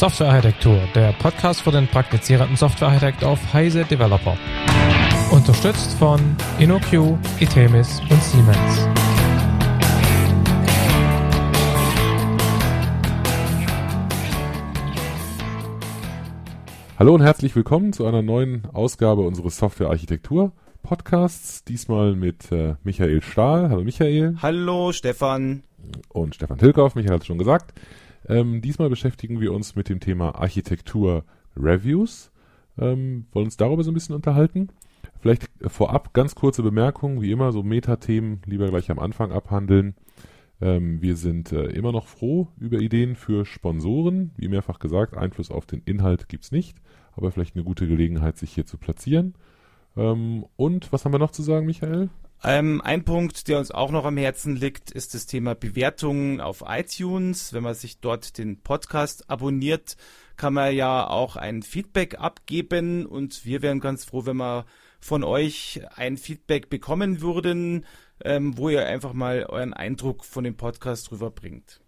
Softwarearchitektur, der Podcast für den praktizierenden Softwarearchitekt auf Heise Developer. Unterstützt von InnoQ, Itemis und Siemens. Hallo und herzlich willkommen zu einer neuen Ausgabe unseres Softwarearchitektur Podcasts. Diesmal mit äh, Michael Stahl. Hallo Michael. Hallo Stefan. Und Stefan Tilkauf. Michael hat es schon gesagt. Ähm, diesmal beschäftigen wir uns mit dem Thema Architektur Reviews. Ähm, wollen uns darüber so ein bisschen unterhalten. Vielleicht vorab ganz kurze Bemerkungen, wie immer, so Metathemen lieber gleich am Anfang abhandeln. Ähm, wir sind äh, immer noch froh über Ideen für Sponsoren. Wie mehrfach gesagt, Einfluss auf den Inhalt gibt's nicht, aber vielleicht eine gute Gelegenheit, sich hier zu platzieren. Ähm, und was haben wir noch zu sagen, Michael? Ähm, ein Punkt, der uns auch noch am Herzen liegt, ist das Thema Bewertungen auf iTunes. Wenn man sich dort den Podcast abonniert, kann man ja auch ein Feedback abgeben und wir wären ganz froh, wenn wir von euch ein Feedback bekommen würden, ähm, wo ihr einfach mal euren Eindruck von dem Podcast rüberbringt.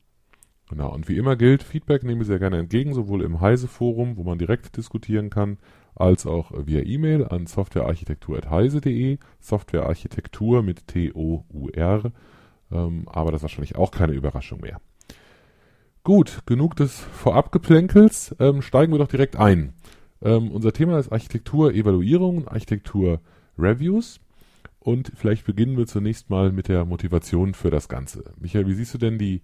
Genau, und wie immer gilt, Feedback nehmen wir sehr gerne entgegen, sowohl im Heise-Forum, wo man direkt diskutieren kann, als auch via E-Mail an softwarearchitektur.heise.de, Softwarearchitektur mit T-O-U-R, ähm, aber das ist wahrscheinlich auch keine Überraschung mehr. Gut, genug des Vorabgeplänkels, ähm, steigen wir doch direkt ein. Ähm, unser Thema ist Architektur-Evaluierung, Architektur-Reviews und vielleicht beginnen wir zunächst mal mit der Motivation für das Ganze. Michael, wie siehst du denn die,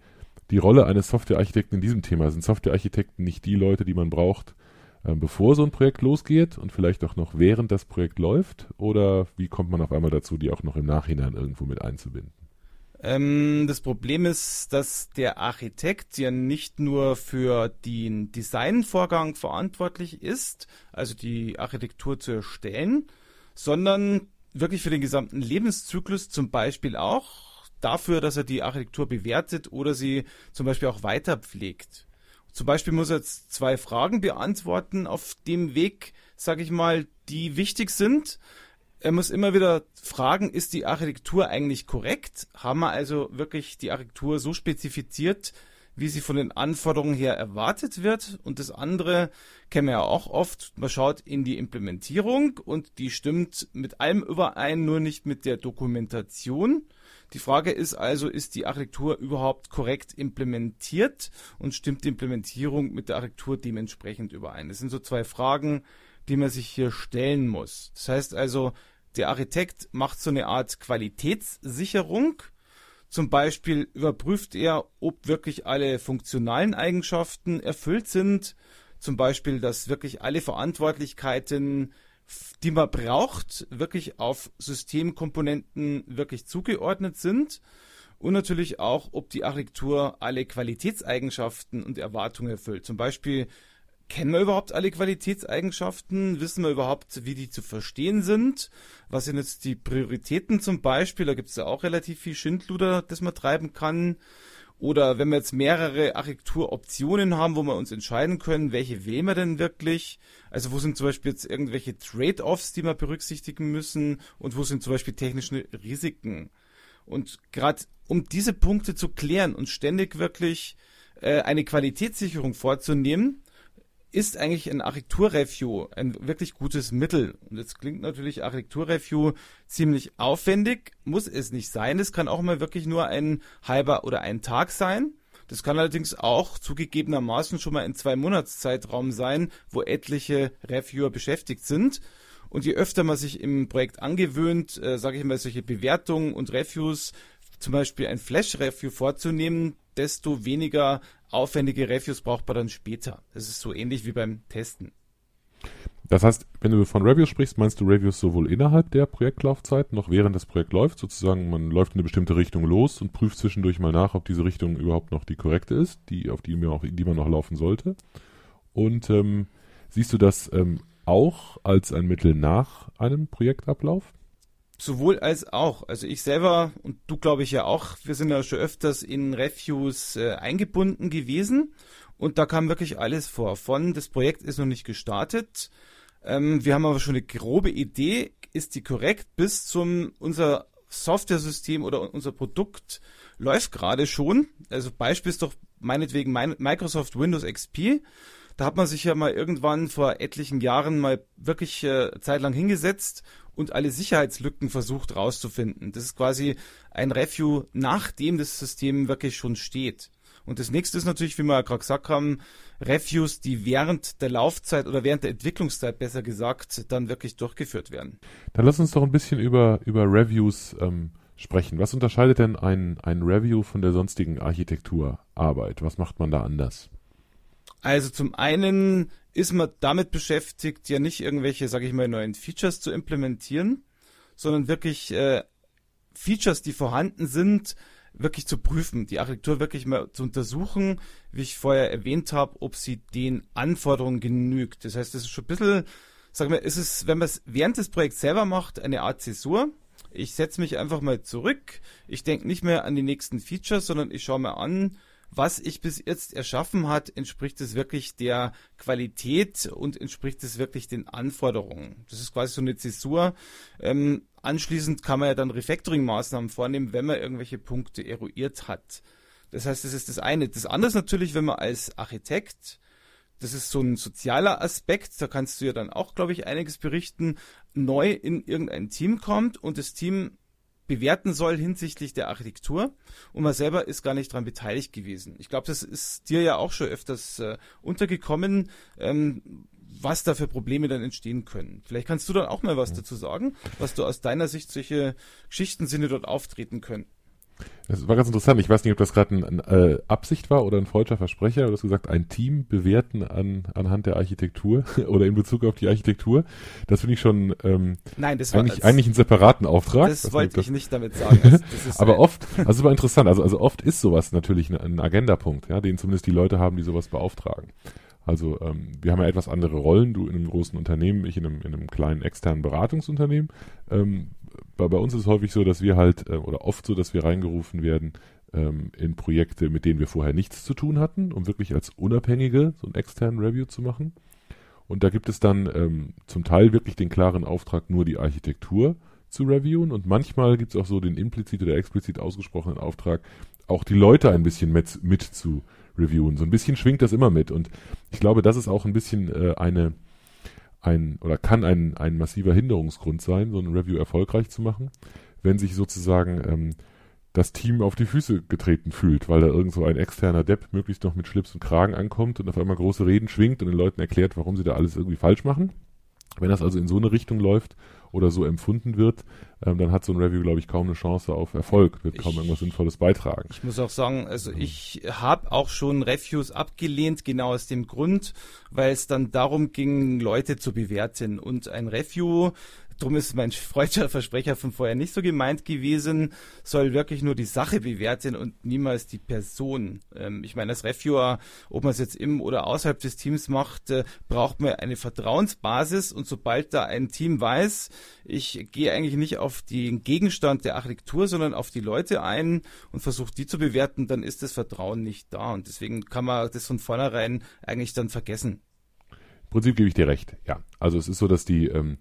die Rolle eines Softwarearchitekten in diesem Thema? Sind Softwarearchitekten nicht die Leute, die man braucht, bevor so ein Projekt losgeht und vielleicht auch noch während das Projekt läuft? Oder wie kommt man auf einmal dazu, die auch noch im Nachhinein irgendwo mit einzubinden? Ähm, das Problem ist, dass der Architekt ja nicht nur für den Designvorgang verantwortlich ist, also die Architektur zu erstellen, sondern wirklich für den gesamten Lebenszyklus zum Beispiel auch dafür, dass er die Architektur bewertet oder sie zum Beispiel auch weiter pflegt. Zum Beispiel muss er jetzt zwei Fragen beantworten auf dem Weg, sage ich mal, die wichtig sind. Er muss immer wieder fragen, ist die Architektur eigentlich korrekt? Haben wir also wirklich die Architektur so spezifiziert, wie sie von den Anforderungen her erwartet wird? Und das andere kennen wir ja auch oft. Man schaut in die Implementierung und die stimmt mit allem überein, nur nicht mit der Dokumentation. Die Frage ist also, ist die Architektur überhaupt korrekt implementiert und stimmt die Implementierung mit der Architektur dementsprechend überein? Das sind so zwei Fragen, die man sich hier stellen muss. Das heißt also, der Architekt macht so eine Art Qualitätssicherung. Zum Beispiel überprüft er, ob wirklich alle funktionalen Eigenschaften erfüllt sind. Zum Beispiel, dass wirklich alle Verantwortlichkeiten die man braucht, wirklich auf Systemkomponenten wirklich zugeordnet sind und natürlich auch, ob die Architektur alle Qualitätseigenschaften und Erwartungen erfüllt. Zum Beispiel, kennen wir überhaupt alle Qualitätseigenschaften? Wissen wir überhaupt, wie die zu verstehen sind? Was sind jetzt die Prioritäten zum Beispiel? Da gibt es ja auch relativ viel Schindluder, das man treiben kann. Oder wenn wir jetzt mehrere Architekturoptionen haben, wo wir uns entscheiden können, welche wählen wir denn wirklich? Also wo sind zum Beispiel jetzt irgendwelche Trade-offs, die wir berücksichtigen müssen? Und wo sind zum Beispiel technische Risiken? Und gerade um diese Punkte zu klären und ständig wirklich äh, eine Qualitätssicherung vorzunehmen, ist eigentlich ein Architekturreview ein wirklich gutes Mittel. Und jetzt klingt natürlich Architekturreview ziemlich aufwendig, muss es nicht sein. Es kann auch mal wirklich nur ein halber oder ein Tag sein. Das kann allerdings auch zugegebenermaßen schon mal in zwei Monatszeitraum sein, wo etliche Reviewer beschäftigt sind. Und je öfter man sich im Projekt angewöhnt, äh, sage ich mal, solche Bewertungen und Reviews, zum Beispiel ein Flash-Review vorzunehmen, desto weniger aufwendige Reviews braucht man dann später. Das ist so ähnlich wie beim Testen. Das heißt, wenn du von Reviews sprichst, meinst du Reviews sowohl innerhalb der Projektlaufzeit, noch während das Projekt läuft, sozusagen, man läuft in eine bestimmte Richtung los und prüft zwischendurch mal nach, ob diese Richtung überhaupt noch die korrekte ist, die, auf die man, auch, die man noch laufen sollte. Und ähm, siehst du das ähm, auch als ein Mittel nach einem Projektablauf? Sowohl als auch. Also ich selber und du glaube ich ja auch, wir sind ja schon öfters in Reviews äh, eingebunden gewesen und da kam wirklich alles vor. Von das Projekt ist noch nicht gestartet. Ähm, wir haben aber schon eine grobe Idee, ist die korrekt, bis zum unser Software-System oder unser Produkt läuft gerade schon. Also Beispiel ist doch meinetwegen Microsoft Windows XP. Da hat man sich ja mal irgendwann vor etlichen Jahren mal wirklich äh, zeitlang hingesetzt und alle Sicherheitslücken versucht rauszufinden. Das ist quasi ein Review, nachdem das System wirklich schon steht. Und das nächste ist natürlich, wie wir ja gerade gesagt haben, Reviews, die während der Laufzeit oder während der Entwicklungszeit besser gesagt dann wirklich durchgeführt werden. Dann lass uns doch ein bisschen über, über Reviews ähm, sprechen. Was unterscheidet denn ein, ein Review von der sonstigen Architekturarbeit? Was macht man da anders? Also zum einen ist man damit beschäftigt, ja nicht irgendwelche, sage ich mal, neuen Features zu implementieren, sondern wirklich äh, Features, die vorhanden sind, wirklich zu prüfen, die Architektur wirklich mal zu untersuchen, wie ich vorher erwähnt habe, ob sie den Anforderungen genügt. Das heißt, das ist schon ein bisschen, sagen wir, ist es, wenn man es während des Projekts selber macht, eine Art Zäsur. Ich setze mich einfach mal zurück. Ich denke nicht mehr an die nächsten Features, sondern ich schaue mir an, was ich bis jetzt erschaffen hat, entspricht es wirklich der Qualität und entspricht es wirklich den Anforderungen. Das ist quasi so eine Zäsur. Ähm, anschließend kann man ja dann Refactoring-Maßnahmen vornehmen, wenn man irgendwelche Punkte eruiert hat. Das heißt, das ist das eine. Das andere ist natürlich, wenn man als Architekt, das ist so ein sozialer Aspekt, da kannst du ja dann auch, glaube ich, einiges berichten, neu in irgendein Team kommt und das Team bewerten soll hinsichtlich der Architektur und man selber ist gar nicht daran beteiligt gewesen. Ich glaube, das ist dir ja auch schon öfters äh, untergekommen, ähm, was da für Probleme dann entstehen können. Vielleicht kannst du dann auch mal was dazu sagen, was du aus deiner Sicht solche Geschichten sind, die dort auftreten können. Das war ganz interessant. Ich weiß nicht, ob das gerade eine äh, Absicht war oder ein falscher Versprecher. Du hast gesagt, ein Team bewerten an, anhand der Architektur oder in Bezug auf die Architektur. Das finde ich schon ähm, Nein, das war, eigentlich, eigentlich einen separaten Auftrag. Das wollte ich nicht damit sagen. Das, das Aber oft, also war interessant. Also, also oft ist sowas natürlich ein, ein Agendapunkt, ja, den zumindest die Leute haben, die sowas beauftragen. Also ähm, wir haben ja etwas andere Rollen, du in einem großen Unternehmen, ich in einem, in einem kleinen externen Beratungsunternehmen. Ähm, bei, bei uns ist es häufig so, dass wir halt, äh, oder oft so, dass wir reingerufen werden ähm, in Projekte, mit denen wir vorher nichts zu tun hatten, um wirklich als Unabhängige so einen externen Review zu machen. Und da gibt es dann ähm, zum Teil wirklich den klaren Auftrag, nur die Architektur zu reviewen. Und manchmal gibt es auch so den implizit oder explizit ausgesprochenen Auftrag, auch die Leute ein bisschen mit, mit zu reviewen. So ein bisschen schwingt das immer mit. Und ich glaube, das ist auch ein bisschen äh, eine, ein, oder kann ein, ein massiver Hinderungsgrund sein, so ein Review erfolgreich zu machen, wenn sich sozusagen ähm, das Team auf die Füße getreten fühlt, weil da irgend so ein externer Depp möglichst noch mit Schlips und Kragen ankommt und auf einmal große Reden schwingt und den Leuten erklärt, warum sie da alles irgendwie falsch machen. Wenn das also in so eine Richtung läuft oder so empfunden wird, ähm, dann hat so ein Review, glaube ich, kaum eine Chance auf Erfolg, wird kaum ich, irgendwas Sinnvolles beitragen. Ich muss auch sagen, also ich habe auch schon Reviews abgelehnt, genau aus dem Grund, weil es dann darum ging, Leute zu bewerten. Und ein Review Drum ist mein freudscher Versprecher von vorher nicht so gemeint gewesen, soll wirklich nur die Sache bewerten und niemals die Person. Ähm, ich meine, als Reviewer, ob man es jetzt im oder außerhalb des Teams macht, äh, braucht man eine Vertrauensbasis und sobald da ein Team weiß, ich gehe eigentlich nicht auf den Gegenstand der Architektur, sondern auf die Leute ein und versuche die zu bewerten, dann ist das Vertrauen nicht da und deswegen kann man das von vornherein eigentlich dann vergessen. Prinzip gebe ich dir recht, ja. Also es ist so, dass die ähm,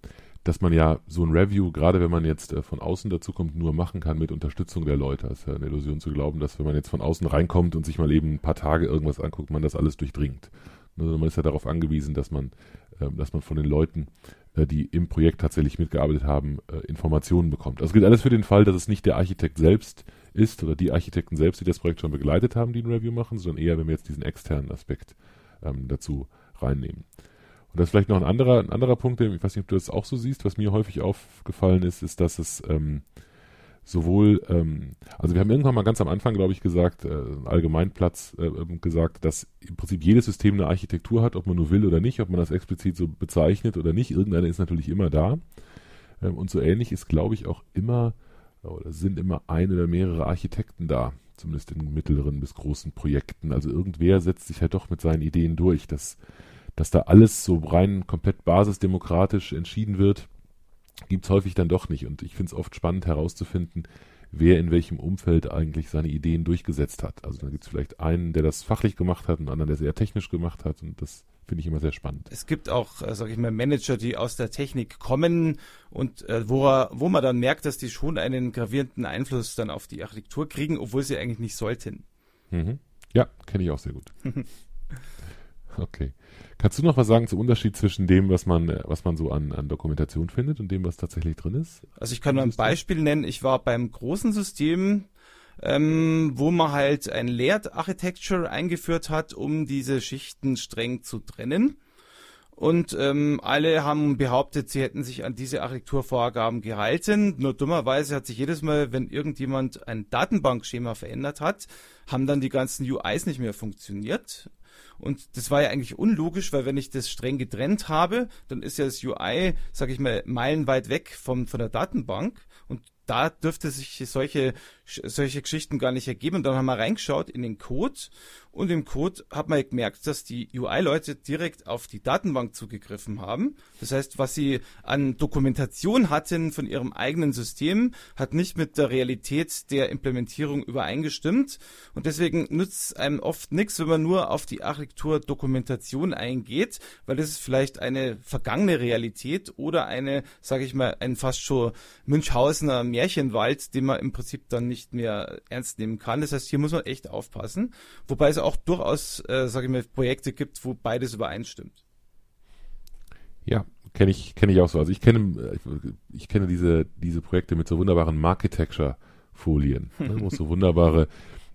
dass man ja so ein Review, gerade wenn man jetzt äh, von außen dazu kommt, nur machen kann mit Unterstützung der Leute. Das ist ja eine Illusion zu glauben, dass wenn man jetzt von außen reinkommt und sich mal eben ein paar Tage irgendwas anguckt, man das alles durchdringt. Also man ist ja darauf angewiesen, dass man, äh, dass man von den Leuten, äh, die im Projekt tatsächlich mitgearbeitet haben, äh, Informationen bekommt. Das gilt alles für den Fall, dass es nicht der Architekt selbst ist oder die Architekten selbst, die das Projekt schon begleitet haben, die ein Review machen, sondern eher, wenn wir jetzt diesen externen Aspekt ähm, dazu reinnehmen. Und das ist vielleicht noch ein anderer, ein anderer Punkt, ich weiß nicht, ob du das auch so siehst, was mir häufig aufgefallen ist, ist, dass es ähm, sowohl, ähm, also wir haben irgendwann mal ganz am Anfang, glaube ich, gesagt, äh, Allgemeinplatz äh, gesagt, dass im Prinzip jedes System eine Architektur hat, ob man nur will oder nicht, ob man das explizit so bezeichnet oder nicht. Irgendeine ist natürlich immer da. Ähm, und so ähnlich ist, glaube ich, auch immer, oder sind immer ein oder mehrere Architekten da, zumindest in mittleren bis großen Projekten. Also irgendwer setzt sich halt doch mit seinen Ideen durch. Das dass da alles so rein komplett basisdemokratisch entschieden wird, gibt es häufig dann doch nicht. Und ich finde es oft spannend herauszufinden, wer in welchem Umfeld eigentlich seine Ideen durchgesetzt hat. Also dann gibt es vielleicht einen, der das fachlich gemacht hat, einen anderen, der sehr technisch gemacht hat. Und das finde ich immer sehr spannend. Es gibt auch, äh, sage ich mal, Manager, die aus der Technik kommen und äh, wo, wo man dann merkt, dass die schon einen gravierenden Einfluss dann auf die Architektur kriegen, obwohl sie eigentlich nicht sollten. Mhm. Ja, kenne ich auch sehr gut. Okay. Kannst du noch was sagen zum Unterschied zwischen dem, was man, was man so an, an Dokumentation findet und dem, was tatsächlich drin ist? Also ich kann mal ein Beispiel nennen. Ich war beim großen System, ähm, wo man halt ein Layered Architecture eingeführt hat, um diese Schichten streng zu trennen. Und ähm, alle haben behauptet, sie hätten sich an diese Architekturvorgaben gehalten. Nur dummerweise hat sich jedes Mal, wenn irgendjemand ein Datenbankschema verändert hat, haben dann die ganzen UIs nicht mehr funktioniert. Und das war ja eigentlich unlogisch, weil wenn ich das streng getrennt habe, dann ist ja das UI, sag ich mal, meilenweit weg vom, von der Datenbank. Und da dürfte sich solche, solche Geschichten gar nicht ergeben. Und dann haben wir reingeschaut in den Code und im Code hat man gemerkt, dass die UI-Leute direkt auf die Datenbank zugegriffen haben. Das heißt, was sie an Dokumentation hatten von ihrem eigenen System, hat nicht mit der Realität der Implementierung übereingestimmt. Und deswegen nützt einem oft nichts, wenn man nur auf die Architektur-Dokumentation eingeht, weil das ist vielleicht eine vergangene Realität oder eine, sage ich mal, ein fast schon Münchhausener Märchenwald, den man im Prinzip dann nicht mehr ernst nehmen kann. Das heißt, hier muss man echt aufpassen. Wobei es auch durchaus, äh, sage ich mal, Projekte gibt, wo beides übereinstimmt. Ja, kenne ich, kenne ich auch so. Also ich kenne, ich, ich kenne diese, diese Projekte mit so wunderbaren Marketecture-Folien, ne, wo es so wunderbare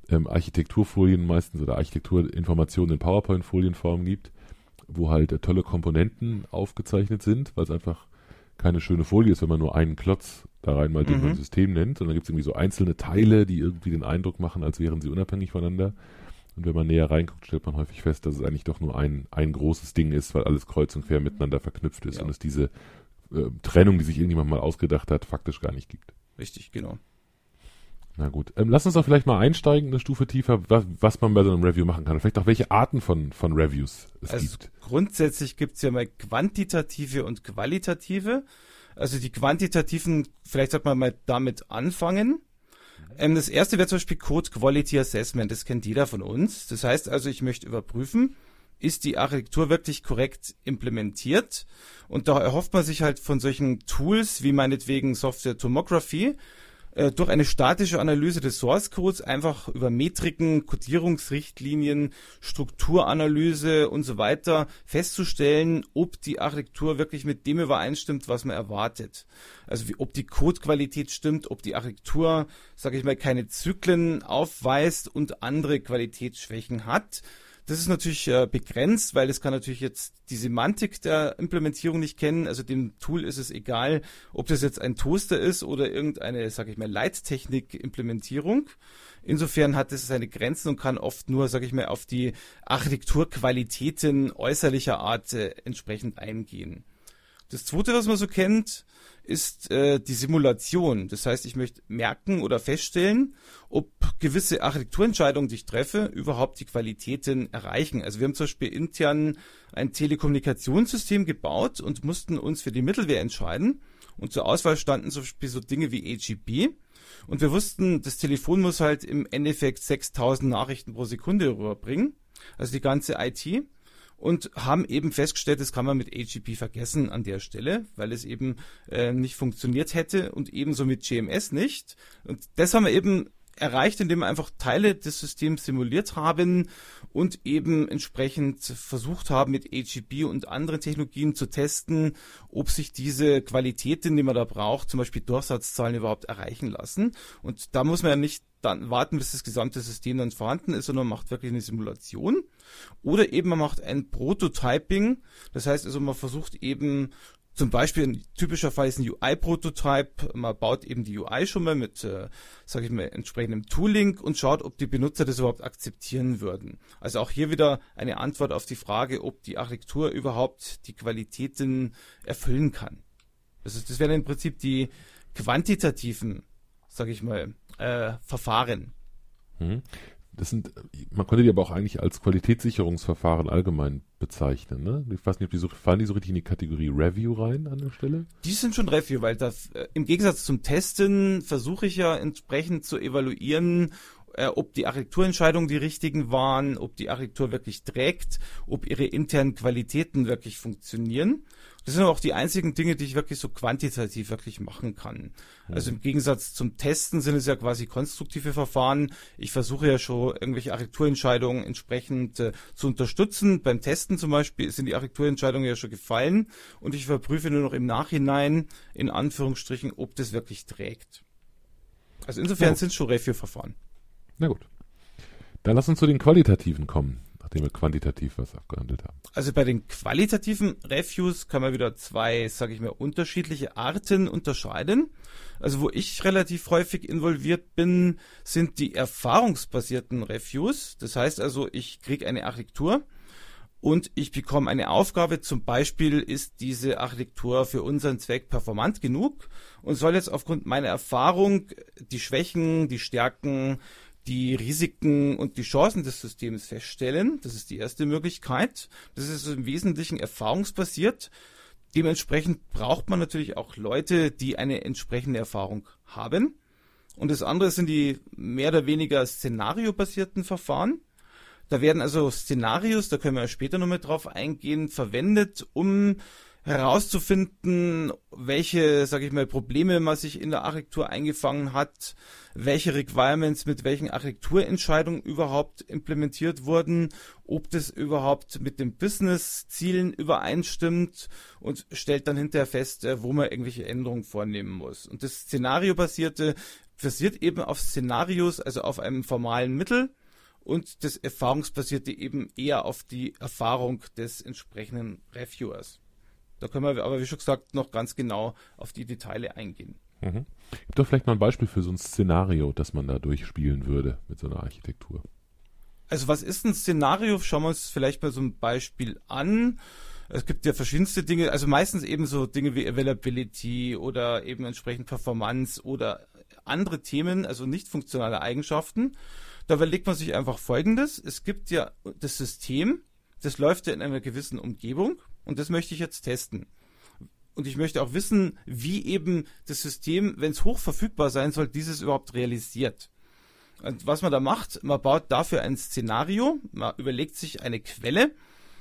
ähm, Architekturfolien meistens oder Architekturinformationen in PowerPoint-Folienform gibt, wo halt äh, tolle Komponenten aufgezeichnet sind, weil es einfach keine schöne Folie ist, wenn man nur einen Klotz da reinmalt, den mhm. man System nennt, sondern gibt es irgendwie so einzelne Teile, die irgendwie den Eindruck machen, als wären sie unabhängig voneinander. Und wenn man näher reinguckt, stellt man häufig fest, dass es eigentlich doch nur ein, ein großes Ding ist, weil alles kreuz und quer miteinander verknüpft ist ja. und es diese äh, Trennung, die sich irgendjemand mal ausgedacht hat, faktisch gar nicht gibt. Richtig, genau. Na gut. Ähm, lass uns doch vielleicht mal einsteigen, eine Stufe tiefer, was, was man bei so einem Review machen kann. vielleicht auch welche Arten von, von Reviews es also gibt. Grundsätzlich gibt es ja mal quantitative und qualitative. Also die quantitativen, vielleicht sollte man mal damit anfangen. Ähm, das erste wäre zum Beispiel Code Quality Assessment. Das kennt jeder von uns. Das heißt also, ich möchte überprüfen, ist die Architektur wirklich korrekt implementiert? Und da erhofft man sich halt von solchen Tools wie meinetwegen Software Tomography, durch eine statische Analyse des Source Codes einfach über Metriken, Codierungsrichtlinien, Strukturanalyse und so weiter festzustellen, ob die Architektur wirklich mit dem übereinstimmt, was man erwartet. Also wie, ob die Codequalität stimmt, ob die Architektur, sage ich mal, keine Zyklen aufweist und andere Qualitätsschwächen hat. Das ist natürlich äh, begrenzt, weil es kann natürlich jetzt die Semantik der Implementierung nicht kennen. Also dem Tool ist es egal, ob das jetzt ein Toaster ist oder irgendeine, sage ich mal, Leittechnik-Implementierung. Insofern hat es seine Grenzen und kann oft nur, sage ich mal, auf die Architekturqualitäten äußerlicher Art äh, entsprechend eingehen. Das zweite, was man so kennt, ist äh, die Simulation. Das heißt, ich möchte merken oder feststellen, ob gewisse Architekturentscheidungen, die ich treffe, überhaupt die Qualitäten erreichen. Also wir haben zum Beispiel intern ein Telekommunikationssystem gebaut und mussten uns für die Mittelwehr entscheiden. Und zur Auswahl standen zum Beispiel so Dinge wie AGB. Und wir wussten, das Telefon muss halt im Endeffekt 6000 Nachrichten pro Sekunde rüberbringen. Also die ganze IT und haben eben festgestellt, das kann man mit AGP vergessen an der Stelle, weil es eben äh, nicht funktioniert hätte und ebenso mit GMS nicht. Und das haben wir eben erreicht, indem wir einfach Teile des Systems simuliert haben und eben entsprechend versucht haben, mit AGP und anderen Technologien zu testen, ob sich diese Qualitäten, die man da braucht, zum Beispiel Durchsatzzahlen überhaupt erreichen lassen. Und da muss man ja nicht dann warten, bis das gesamte System dann vorhanden ist, sondern man macht wirklich eine Simulation. Oder eben man macht ein Prototyping. Das heißt also, man versucht eben zum Beispiel ein typischer Fall ist ein UI-Prototype. Man baut eben die UI schon mal mit, äh, sage ich mal, entsprechendem Tooling und schaut, ob die Benutzer das überhaupt akzeptieren würden. Also auch hier wieder eine Antwort auf die Frage, ob die Architektur überhaupt die Qualitäten erfüllen kann. Das, ist, das wären im Prinzip die quantitativen, sage ich mal, äh, Verfahren. Hm. Das sind, man könnte die aber auch eigentlich als Qualitätssicherungsverfahren allgemein bezeichnen, ne? Ich weiß nicht, ob die so, fallen die so richtig in die Kategorie Review rein an der Stelle? Die sind schon Review, weil das, äh, im Gegensatz zum Testen versuche ich ja entsprechend zu evaluieren, äh, ob die Architekturentscheidungen die richtigen waren, ob die Architektur wirklich trägt, ob ihre internen Qualitäten wirklich funktionieren. Das sind auch die einzigen Dinge, die ich wirklich so quantitativ wirklich machen kann. Also im Gegensatz zum Testen sind es ja quasi konstruktive Verfahren. Ich versuche ja schon irgendwelche Architekturentscheidungen entsprechend äh, zu unterstützen. Beim Testen zum Beispiel sind die Architekturentscheidungen ja schon gefallen und ich überprüfe nur noch im Nachhinein in Anführungsstrichen, ob das wirklich trägt. Also insofern sind es schon Review-Verfahren. Na gut. Dann lass uns zu den qualitativen kommen, nachdem wir quantitativ was abgehandelt haben. Also bei den qualitativen Reviews kann man wieder zwei, sage ich mal, unterschiedliche Arten unterscheiden. Also wo ich relativ häufig involviert bin, sind die erfahrungsbasierten Reviews. Das heißt also, ich kriege eine Architektur und ich bekomme eine Aufgabe. Zum Beispiel ist diese Architektur für unseren Zweck performant genug und soll jetzt aufgrund meiner Erfahrung die Schwächen, die Stärken, die Risiken und die Chancen des Systems feststellen. Das ist die erste Möglichkeit. Das ist im Wesentlichen erfahrungsbasiert. Dementsprechend braucht man natürlich auch Leute, die eine entsprechende Erfahrung haben. Und das andere sind die mehr oder weniger szenariobasierten Verfahren. Da werden also Szenarios, da können wir später noch mit drauf eingehen, verwendet, um herauszufinden, welche, sage ich mal, Probleme man sich in der Architektur eingefangen hat, welche Requirements mit welchen Architekturentscheidungen überhaupt implementiert wurden, ob das überhaupt mit den Business-Zielen übereinstimmt und stellt dann hinterher fest, äh, wo man irgendwelche Änderungen vornehmen muss. Und das Szenariobasierte basiert eben auf Szenarios, also auf einem formalen Mittel und das Erfahrungsbasierte eben eher auf die Erfahrung des entsprechenden Reviewers. Da können wir aber, wie schon gesagt, noch ganz genau auf die Details eingehen. Mhm. Gib doch vielleicht mal ein Beispiel für so ein Szenario, das man da durchspielen würde mit so einer Architektur. Also was ist ein Szenario? Schauen wir uns vielleicht mal so ein Beispiel an. Es gibt ja verschiedenste Dinge, also meistens eben so Dinge wie Availability oder eben entsprechend Performance oder andere Themen, also nicht funktionale Eigenschaften. Da überlegt man sich einfach Folgendes. Es gibt ja das System, das läuft ja in einer gewissen Umgebung und das möchte ich jetzt testen. Und ich möchte auch wissen, wie eben das System, wenn es hoch verfügbar sein soll, dieses überhaupt realisiert. Und was man da macht, man baut dafür ein Szenario, man überlegt sich eine Quelle,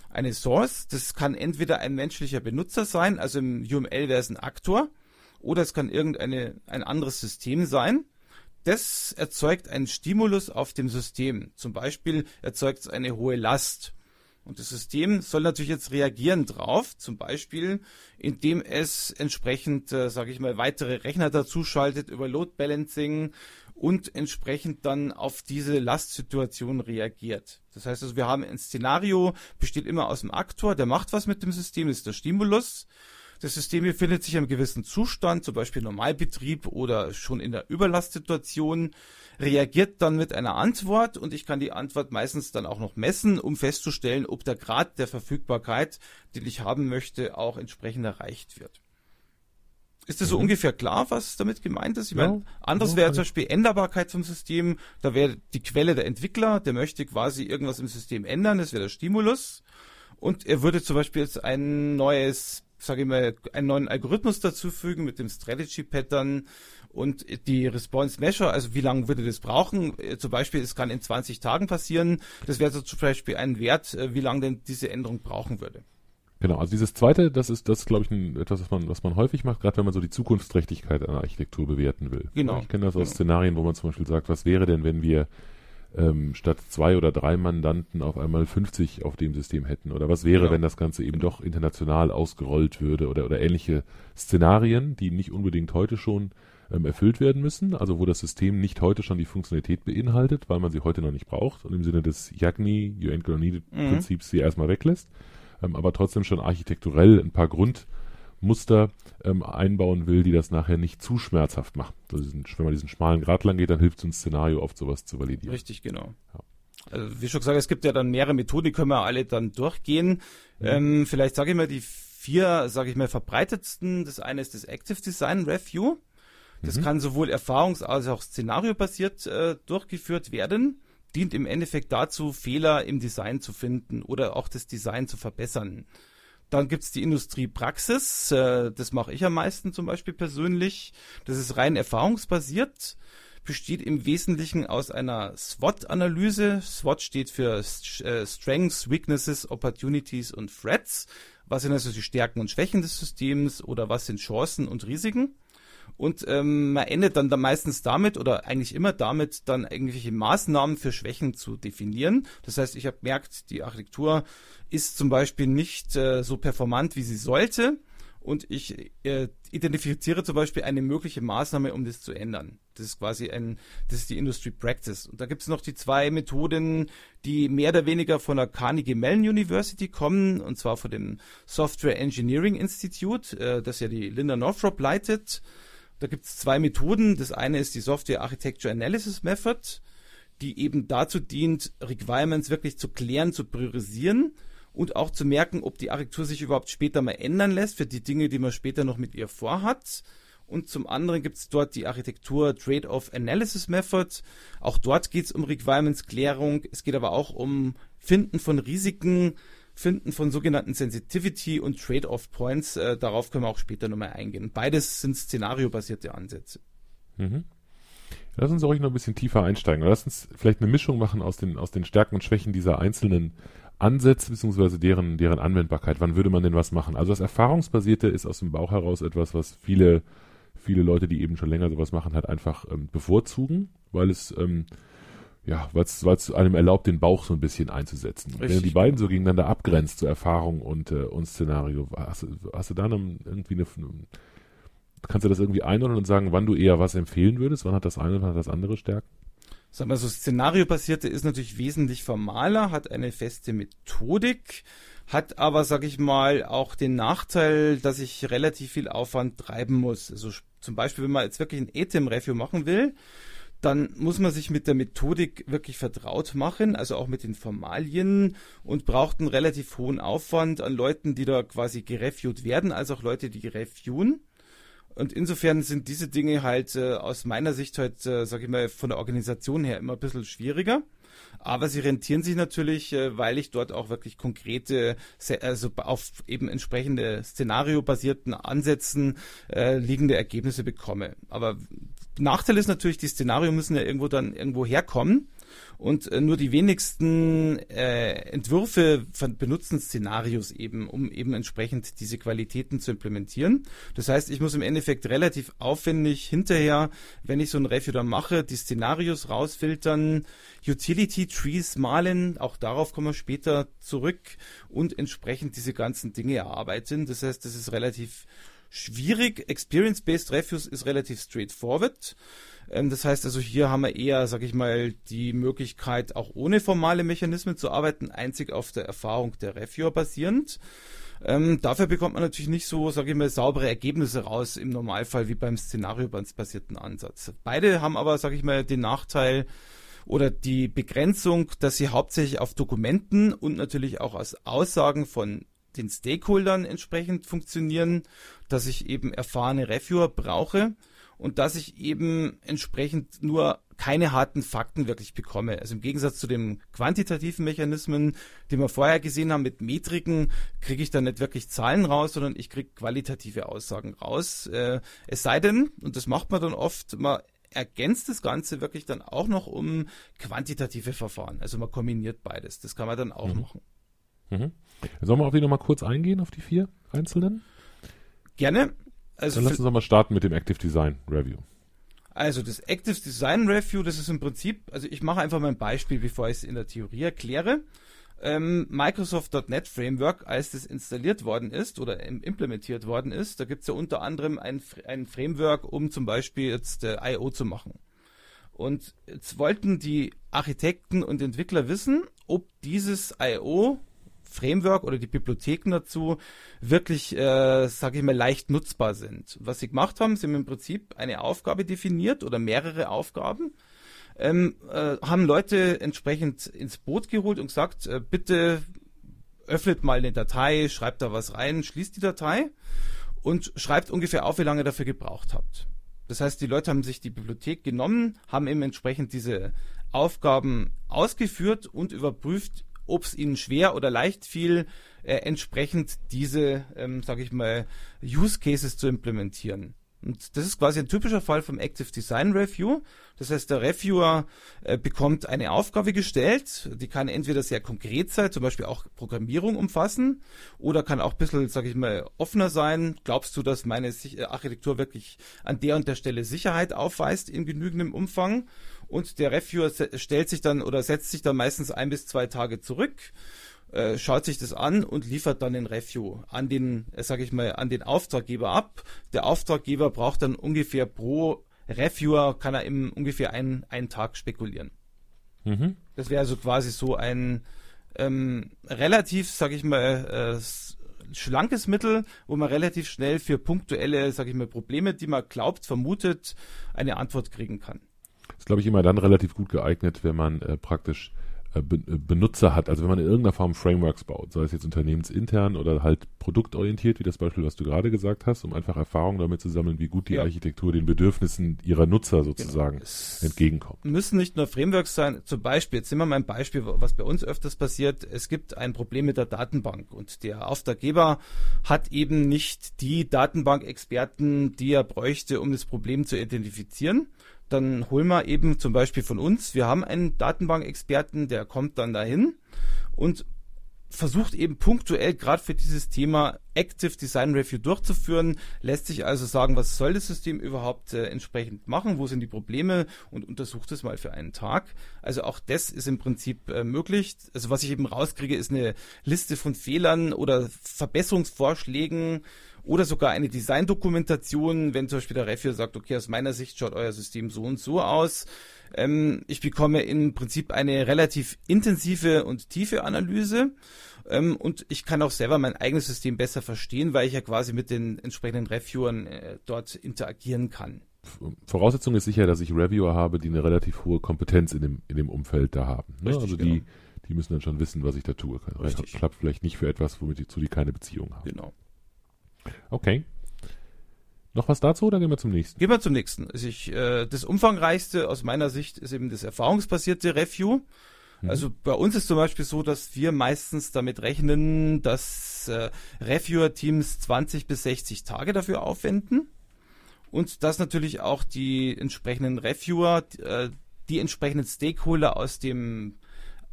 eine Source. Das kann entweder ein menschlicher Benutzer sein, also im UML wäre es ein Aktor, oder es kann irgendeine ein anderes System sein. Das erzeugt einen Stimulus auf dem System. Zum Beispiel erzeugt es eine hohe Last. Und das System soll natürlich jetzt reagieren drauf, zum Beispiel, indem es entsprechend, äh, sage ich mal, weitere Rechner dazuschaltet über Load Balancing und entsprechend dann auf diese Lastsituation reagiert. Das heißt also, wir haben ein Szenario, besteht immer aus dem Aktor, der macht was mit dem System, ist der Stimulus. Das System befindet sich in einem gewissen Zustand, zum Beispiel Normalbetrieb oder schon in der Überlastsituation, reagiert dann mit einer Antwort und ich kann die Antwort meistens dann auch noch messen, um festzustellen, ob der Grad der Verfügbarkeit, den ich haben möchte, auch entsprechend erreicht wird. Ist das so Mhm. ungefähr klar, was damit gemeint ist? Ich Ja. meine, anderes Ja, wäre kann zum Beispiel Änderbarkeit vom System. Da wäre die Quelle der Entwickler, der möchte quasi irgendwas im System ändern, das wäre der Stimulus. Und er würde zum Beispiel jetzt ein neues, sage ich mal, einen neuen Algorithmus dazufügen mit dem Strategy Pattern und die Response Measure, also wie lange würde das brauchen? Äh, Zum Beispiel, es kann in 20 Tagen passieren. Das wäre so zum Beispiel ein Wert, äh, wie lange denn diese Änderung brauchen würde. Genau, also dieses zweite, das ist, das ist, glaube ich, ein, etwas, was man, was man häufig macht, gerade wenn man so die Zukunftsträchtigkeit einer Architektur bewerten will. Genau. Ich kenne das aus Genau. Szenarien, wo man zum Beispiel sagt, was wäre denn, wenn wir ähm, statt zwei oder drei Mandanten auf einmal 50 auf dem System hätten? Oder was wäre, Genau. wenn das Ganze eben doch international ausgerollt würde oder, oder ähnliche Szenarien, die nicht unbedingt heute schon ähm, erfüllt werden müssen, also wo das System nicht heute schon die Funktionalität beinhaltet, weil man sie heute noch nicht braucht und im Sinne des Yagni, You Ain't Gonna Need It Mhm. Prinzips sie erstmal weglässt, ähm, aber trotzdem schon architekturell ein paar Grundmuster ähm, einbauen will, die das nachher nicht zu schmerzhaft machen. Also diesen, wenn man diesen schmalen Grad lang geht, dann hilft so ein Szenario oft sowas zu validieren. Richtig, genau. Ja. Also wie schon gesagt, es gibt ja dann mehrere Methoden, die können wir alle dann durchgehen. Mhm. Ähm, vielleicht sage ich mal die vier, sage ich mal, verbreitetsten. Das eine ist das Active Design Review. Das Mhm. kann sowohl erfahrungs- als auch szenariobasiert äh, durchgeführt werden. Dient im Endeffekt dazu, Fehler im Design zu finden oder auch das Design zu verbessern. Dann gibt's die Industriepraxis, äh, das mache ich am meisten zum Beispiel persönlich. Das ist rein erfahrungsbasiert. besteht im Wesentlichen aus einer SWOT-Analyse. SWOT steht für äh, Strengths, Weaknesses, Opportunities und Threats. Was sind also die Stärken und Schwächen des Systems oder was sind Chancen und Risiken? Und ähm, man endet dann da meistens damit oder eigentlich immer damit, dann irgendwelche Maßnahmen für Schwächen zu definieren. Das heißt, ich habe gemerkt, die Architektur ist zum Beispiel nicht äh, so performant, wie sie sollte und ich äh, identifiziere zum Beispiel eine mögliche Maßnahme, um das zu ändern. Das ist quasi ein, das ist die Industry Practice. Und da gibt es noch die zwei Methoden, die mehr oder weniger von der Carnegie Mellon University kommen, und zwar von dem Software Engineering Institute, äh, das ja die Linda Northrop leitet. Da gibt es zwei Methoden. Das eine ist die Software Architecture Analysis Method, die eben dazu dient, Requirements wirklich zu klären, zu priorisieren und auch zu merken, ob die Architektur sich überhaupt später mal ändern lässt für die Dinge, die man später noch mit ihr vorhat. Und zum anderen gibt es dort die Architektur Trade-off Analysis Method. Auch dort geht es um Requirements-Klärung. Es geht aber auch um Finden von Risiken, Finden von sogenannten Sensitivity und Trade-off Points. Äh, darauf können wir auch später nochmal eingehen. Beides sind szenariobasierte Ansätze. Mhm. Lass uns auch noch ein bisschen tiefer einsteigen. Lass uns vielleicht eine Mischung machen aus den, aus den Stärken und Schwächen dieser einzelnen Ansätze bzw. deren, deren Anwendbarkeit. Wann würde man denn was machen? Also das Erfahrungsbasierte ist aus dem Bauch heraus etwas, was viele, viele Leute, die eben schon länger sowas machen, halt einfach ähm, bevorzugen, weil es ähm, ja, weil es einem erlaubt, den Bauch so ein bisschen einzusetzen. Richtig. Wenn du die beiden so gegeneinander abgrenzt, zur Erfahrung und, äh, und Szenario, hast, hast du da eine, irgendwie eine, kannst du das irgendwie einordnen und sagen, wann du eher was empfehlen würdest? Wann hat das eine und wann hat das andere Stärken? Sagen wir so, Szenariobasierte ist natürlich wesentlich formaler, hat eine feste Methodik, hat aber, sag ich mal, auch den Nachteil, dass ich relativ viel Aufwand treiben muss. Also zum Beispiel, wenn man jetzt wirklich ein ETEM-Review machen will, dann muss man sich mit der Methodik wirklich vertraut machen, also auch mit den Formalien und braucht einen relativ hohen Aufwand an Leuten, die da quasi gereviewt werden, als auch Leute, die reviewen. Und insofern sind diese Dinge halt äh, aus meiner Sicht halt, äh, sag ich mal, von der Organisation her immer ein bisschen schwieriger. Aber sie rentieren sich natürlich, äh, weil ich dort auch wirklich konkrete, also auf eben entsprechende szenariobasierten Ansätzen äh, liegende Ergebnisse bekomme. Aber Nachteil ist natürlich, die Szenarien müssen ja irgendwo dann irgendwo herkommen und äh, nur die wenigsten äh, Entwürfe von, benutzen Szenarios eben, um eben entsprechend diese Qualitäten zu implementieren. Das heißt, ich muss im Endeffekt relativ aufwendig hinterher, wenn ich so ein Review dann mache, die Szenarios rausfiltern, Utility Trees malen, auch darauf kommen wir später zurück und entsprechend diese ganzen Dinge erarbeiten. Das heißt, das ist relativ schwierig. Experience-Based Reviews ist relativ straightforward. Ähm, das heißt also, hier haben wir eher, sag ich mal, die Möglichkeit, auch ohne formale Mechanismen zu arbeiten, einzig auf der Erfahrung der Reviewer basierend. Ähm, dafür bekommt man natürlich nicht so, sage ich mal, saubere Ergebnisse raus im Normalfall wie beim szenariobasierten Ansatz. Beide haben aber, sage ich mal, den Nachteil oder die Begrenzung, dass sie hauptsächlich auf Dokumenten und natürlich auch aus Aussagen von den Stakeholdern entsprechend funktionieren, dass ich eben erfahrene Reviewer brauche und dass ich eben entsprechend nur keine harten Fakten wirklich bekomme. Also im Gegensatz zu den quantitativen Mechanismen, die wir vorher gesehen haben mit Metriken, kriege ich da nicht wirklich Zahlen raus, sondern ich kriege qualitative Aussagen raus. Äh, es sei denn, und das macht man dann oft, man ergänzt das Ganze wirklich dann auch noch um quantitative Verfahren. Also man kombiniert beides. Das kann man dann auch mhm. machen. Mhm. Sollen wir auf die nochmal kurz eingehen, auf die vier einzelnen? Gerne. Also Dann lass uns doch mal starten mit dem Active Design Review. Also das Active Design Review, das ist im Prinzip, also ich mache einfach mal ein Beispiel, bevor ich es in der Theorie erkläre. Ähm, Microsoft.NET Framework, als das installiert worden ist oder implementiert worden ist, da gibt es ja unter anderem ein, ein Framework, um zum Beispiel jetzt äh, I.O. zu machen. Und jetzt wollten die Architekten und Entwickler wissen, ob dieses I.O. Framework oder die Bibliotheken dazu wirklich, äh, sage ich mal, leicht nutzbar sind. Was sie gemacht haben, sie haben im Prinzip eine Aufgabe definiert oder mehrere Aufgaben, ähm, äh, haben Leute entsprechend ins Boot geholt und gesagt, äh, bitte öffnet mal eine Datei, schreibt da was rein, schließt die Datei und schreibt ungefähr auf, wie lange ihr dafür gebraucht habt. Das heißt, die Leute haben sich die Bibliothek genommen, haben eben entsprechend diese Aufgaben ausgeführt und überprüft, ob es ihnen schwer oder leicht fiel, äh, entsprechend diese, ähm, sage ich mal, Use Cases zu implementieren. Und das ist quasi ein typischer Fall vom Active Design Review. Das heißt, der Reviewer äh, bekommt eine Aufgabe gestellt, die kann entweder sehr konkret sein, zum Beispiel auch Programmierung umfassen, oder kann auch ein bisschen, sag ich mal, offener sein. Glaubst du, dass meine äh, Architektur wirklich an der und der Stelle Sicherheit aufweist in genügendem Umfang? Und der Reviewer stellt sich dann oder setzt sich dann meistens ein bis zwei Tage zurück äh, schaut sich das an und liefert dann den Review an den, äh, sage ich mal, an den Auftraggeber ab. Der Auftraggeber braucht dann ungefähr pro Reviewer kann er im ungefähr einen, einen Tag spekulieren. Mhm. Das wäre also quasi so ein ähm, relativ, sage ich mal, äh, schlankes Mittel, wo man relativ schnell für punktuelle, sage ich mal, Probleme, die man glaubt, vermutet, eine Antwort kriegen kann. Das ist, glaube ich, immer dann relativ gut geeignet, wenn man äh, praktisch äh, äh, Benutzer hat. Also wenn man in irgendeiner Form Frameworks baut, sei es jetzt unternehmensintern oder halt produktorientiert, wie das Beispiel, was du gerade gesagt hast, um einfach Erfahrung damit zu sammeln, wie gut die ja. Architektur den Bedürfnissen ihrer Nutzer sozusagen genau. entgegenkommt. Müssen nicht nur Frameworks sein. Zum Beispiel, jetzt nehmen wir mal ein Beispiel, was bei uns öfters passiert. Es gibt ein Problem mit der Datenbank und der Auftraggeber hat eben nicht die Datenbankexperten, die er bräuchte, um das Problem zu identifizieren dann holen wir eben zum Beispiel von uns, wir haben einen Datenbankexperten, der kommt dann dahin und versucht eben punktuell gerade für dieses Thema Active Design Review durchzuführen, lässt sich also sagen, was soll das System überhaupt äh, entsprechend machen, wo sind die Probleme und untersucht es mal für einen Tag. Also auch das ist im Prinzip äh, möglich. Also was ich eben rauskriege, ist eine Liste von Fehlern oder Verbesserungsvorschlägen, oder sogar eine Design-Dokumentation, wenn zum Beispiel der Reviewer sagt, okay, aus meiner Sicht schaut euer System so und so aus. Ähm, ich bekomme im Prinzip eine relativ intensive und tiefe Analyse ähm, und ich kann auch selber mein eigenes System besser verstehen, weil ich ja quasi mit den entsprechenden Reviewern äh, dort interagieren kann. Voraussetzung ist sicher, dass ich Reviewer habe, die eine relativ hohe Kompetenz in dem, in dem Umfeld da haben. Ne? Richtig, also die, genau. die müssen dann schon wissen, was ich da tue. Richtig. Klappt vielleicht nicht für etwas, womit ich zu die keine Beziehung haben. Genau. Okay. Noch was dazu oder gehen wir zum nächsten? Gehen wir zum nächsten. Also ich, äh, das umfangreichste aus meiner Sicht ist eben das erfahrungsbasierte Review. Mhm. Also bei uns ist zum Beispiel so, dass wir meistens damit rechnen, dass äh, Reviewer-Teams 20 bis 60 Tage dafür aufwenden und dass natürlich auch die entsprechenden Reviewer, äh, die entsprechenden Stakeholder aus dem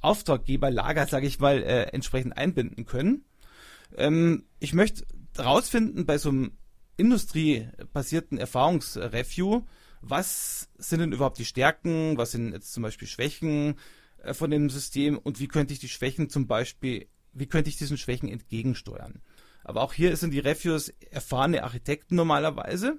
Auftraggeberlager, sage ich mal, äh, entsprechend einbinden können. Ähm, ich möchte rausfinden bei so einem industriebasierten Erfahrungsreview, was sind denn überhaupt die Stärken, was sind jetzt zum Beispiel Schwächen äh, von dem System und wie könnte ich die Schwächen zum Beispiel, wie könnte ich diesen Schwächen entgegensteuern. Aber auch hier sind die Reviews erfahrene Architekten normalerweise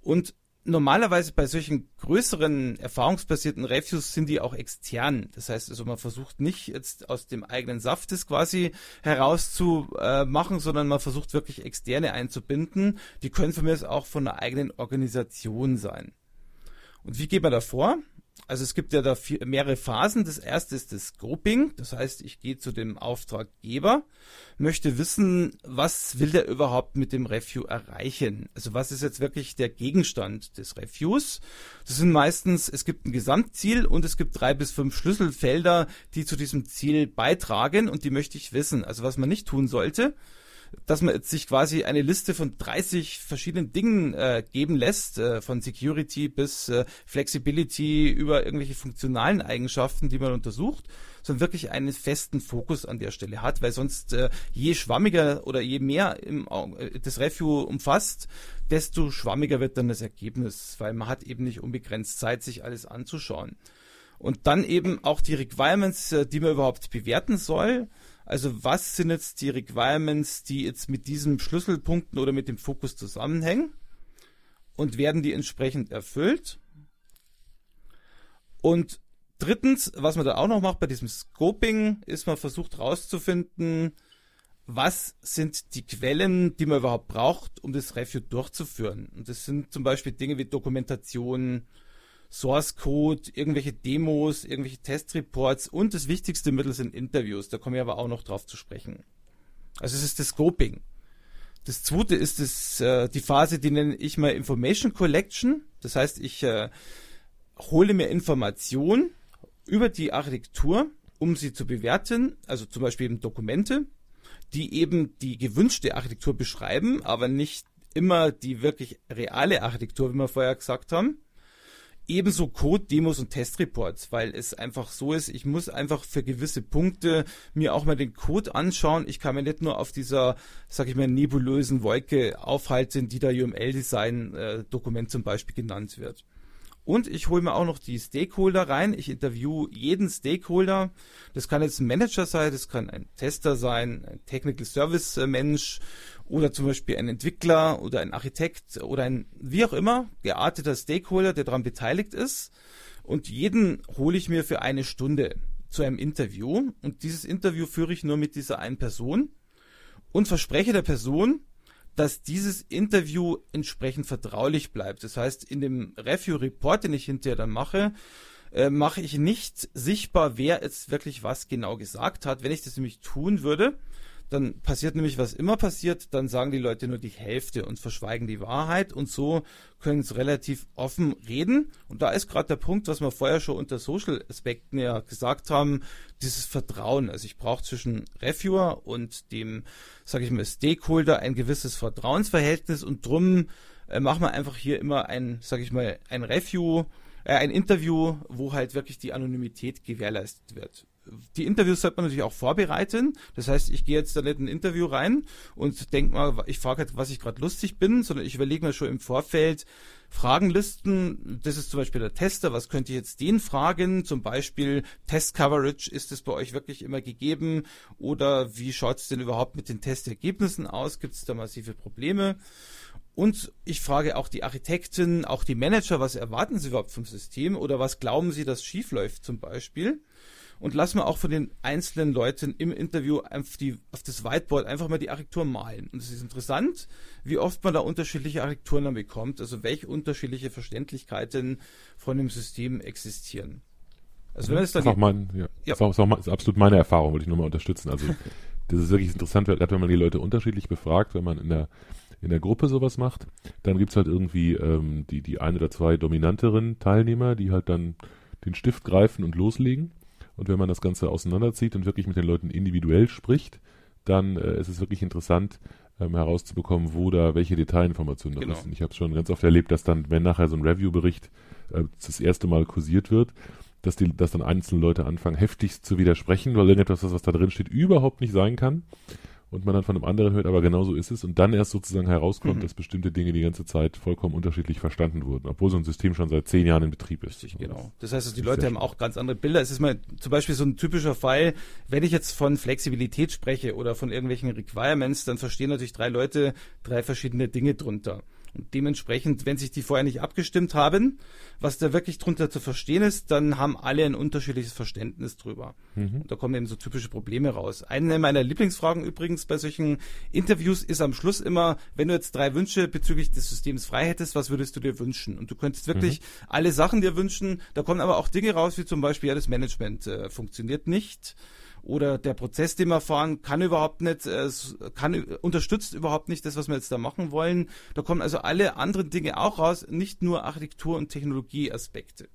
und normalerweise bei solchen größeren erfahrungsbasierten Reviews sind die auch extern. Das heißt also, man versucht nicht jetzt aus dem eigenen Saft das quasi herauszumachen, sondern man versucht wirklich externe einzubinden. Die können für mich auch von einer eigenen Organisation sein. Und wie geht man da vor? Also es gibt ja da vier, mehrere Phasen. Das erste ist das Scoping. Das heißt, ich gehe zu dem Auftraggeber, möchte wissen, was will der überhaupt mit dem Review erreichen? Also was ist jetzt wirklich der Gegenstand des Reviews? Das sind meistens, es gibt ein Gesamtziel und es gibt drei bis fünf Schlüsselfelder, die zu diesem Ziel beitragen und die möchte ich wissen. Also was man nicht tun sollte, dass man sich quasi eine Liste von 30 verschiedenen Dingen äh, geben lässt, äh, von Security bis äh, Flexibility über irgendwelche funktionalen Eigenschaften, die man untersucht, sondern wirklich einen festen Fokus an der Stelle hat, weil sonst äh, je schwammiger oder je mehr im, äh, das Review umfasst, desto schwammiger wird dann das Ergebnis, weil man hat eben nicht unbegrenzt Zeit, sich alles anzuschauen. Und dann eben auch die Requirements, äh, die man überhaupt bewerten soll. Also was sind jetzt die Requirements, die jetzt mit diesen Schlüsselpunkten oder mit dem Fokus zusammenhängen? Und werden die entsprechend erfüllt? Und drittens, was man da auch noch macht bei diesem Scoping, ist man versucht herauszufinden, was sind die Quellen, die man überhaupt braucht, um das Review durchzuführen. Und das sind zum Beispiel Dinge wie Dokumentation, Source Code, irgendwelche Demos, irgendwelche Testreports und das wichtigste Mittel sind Interviews. Da komme ich aber auch noch drauf zu sprechen. Also es ist das Scoping. Das zweite ist das, äh, die Phase, die nenne ich mal Information Collection. Das heißt, ich äh, hole mir Informationen über die Architektur, um sie zu bewerten, also zum Beispiel eben Dokumente, die eben die gewünschte Architektur beschreiben, aber nicht immer die wirklich reale Architektur, wie wir vorher gesagt haben. Ebenso Code-Demos und Testreports, weil es einfach so ist, ich muss einfach für gewisse Punkte mir auch mal den Code anschauen. Ich kann mir nicht nur auf dieser, sag ich mal, nebulösen Wolke aufhalten, die da UML-Design-Dokument äh, zum Beispiel genannt wird. Und ich hole mir auch noch die Stakeholder rein. Ich interview jeden Stakeholder. Das kann jetzt ein Manager sein, das kann ein Tester sein, ein Technical Service Mensch oder zum Beispiel ein Entwickler oder ein Architekt oder ein wie auch immer gearteter Stakeholder, der daran beteiligt ist. Und jeden hole ich mir für eine Stunde zu einem Interview. Und dieses Interview führe ich nur mit dieser einen Person und verspreche der Person, dass dieses Interview entsprechend vertraulich bleibt. Das heißt, in dem Review-Report, den ich hinterher dann mache, äh, mache ich nicht sichtbar, wer jetzt wirklich was genau gesagt hat. Wenn ich das nämlich tun würde, dann passiert nämlich, was immer passiert, dann sagen die Leute nur die Hälfte und verschweigen die Wahrheit und so können sie relativ offen reden. Und da ist gerade der Punkt, was wir vorher schon unter Social-Aspekten ja gesagt haben, dieses Vertrauen. Also ich brauche zwischen Reviewer und dem, sage ich mal, Stakeholder ein gewisses Vertrauensverhältnis und drum äh, machen wir einfach hier immer ein, sage ich mal, ein Review, äh, ein Interview, wo halt wirklich die Anonymität gewährleistet wird die Interviews sollte man natürlich auch vorbereiten. Das heißt, ich gehe jetzt da nicht in ein Interview rein und denke mal, ich frage halt, was ich gerade lustig bin, sondern ich überlege mir schon im Vorfeld Fragenlisten. Das ist zum Beispiel der Tester. Was könnte ich jetzt den fragen? Zum Beispiel Test Coverage. Ist es bei euch wirklich immer gegeben? Oder wie schaut es denn überhaupt mit den Testergebnissen aus? Gibt es da massive Probleme? Und ich frage auch die Architekten, auch die Manager, was erwarten sie überhaupt vom System oder was glauben sie, dass schiefläuft zum Beispiel? Und lass mal auch von den einzelnen Leuten im Interview auf, die, auf das Whiteboard einfach mal die Architektur malen. Und es ist interessant, wie oft man da unterschiedliche Architekturen dann bekommt, also welche unterschiedliche Verständlichkeiten von dem System existieren. Also wenn es dann. Das ist, auch mein, ja, ja. Ist, auch, ist, auch, ist absolut meine Erfahrung, wollte ich nur mal unterstützen. Also das ist wirklich interessant, gerade wenn man die Leute unterschiedlich befragt, wenn man in der in der Gruppe sowas macht, dann gibt es halt irgendwie ähm, die, die ein oder zwei dominanteren Teilnehmer, die halt dann den Stift greifen und loslegen. Und wenn man das Ganze auseinanderzieht und wirklich mit den Leuten individuell spricht, dann äh, ist es wirklich interessant ähm, herauszubekommen, wo da welche Detailinformationen genau. sind. Ich habe schon ganz oft erlebt, dass dann, wenn nachher so ein Review-Bericht äh, das erste Mal kursiert wird, dass, die, dass dann einzelne Leute anfangen, heftigst zu widersprechen, weil irgendetwas, was da drin steht, überhaupt nicht sein kann und man dann von einem anderen hört, aber genau so ist es und dann erst sozusagen herauskommt, mhm. dass bestimmte Dinge die ganze Zeit vollkommen unterschiedlich verstanden wurden, obwohl so ein System schon seit zehn Jahren in Betrieb ist. Richtig, genau. Das heißt, also die Leute haben auch ganz andere Bilder. Es ist mal zum Beispiel so ein typischer Fall, wenn ich jetzt von Flexibilität spreche oder von irgendwelchen Requirements, dann verstehen natürlich drei Leute drei verschiedene Dinge drunter. Und dementsprechend, wenn sich die vorher nicht abgestimmt haben, was da wirklich drunter zu verstehen ist, dann haben alle ein unterschiedliches Verständnis drüber. Mhm. da kommen eben so typische Probleme raus. Eine meiner Lieblingsfragen übrigens bei solchen Interviews ist am Schluss immer, wenn du jetzt drei Wünsche bezüglich des Systems frei hättest, was würdest du dir wünschen? Und du könntest wirklich mhm. alle Sachen dir wünschen. Da kommen aber auch Dinge raus, wie zum Beispiel, ja, das Management äh, funktioniert nicht oder der Prozess, den wir fahren, kann überhaupt nicht, äh, kann, unterstützt überhaupt nicht das, was wir jetzt da machen wollen. Da kommen also alle anderen Dinge auch raus, nicht nur Architektur- und Technologieaspekte.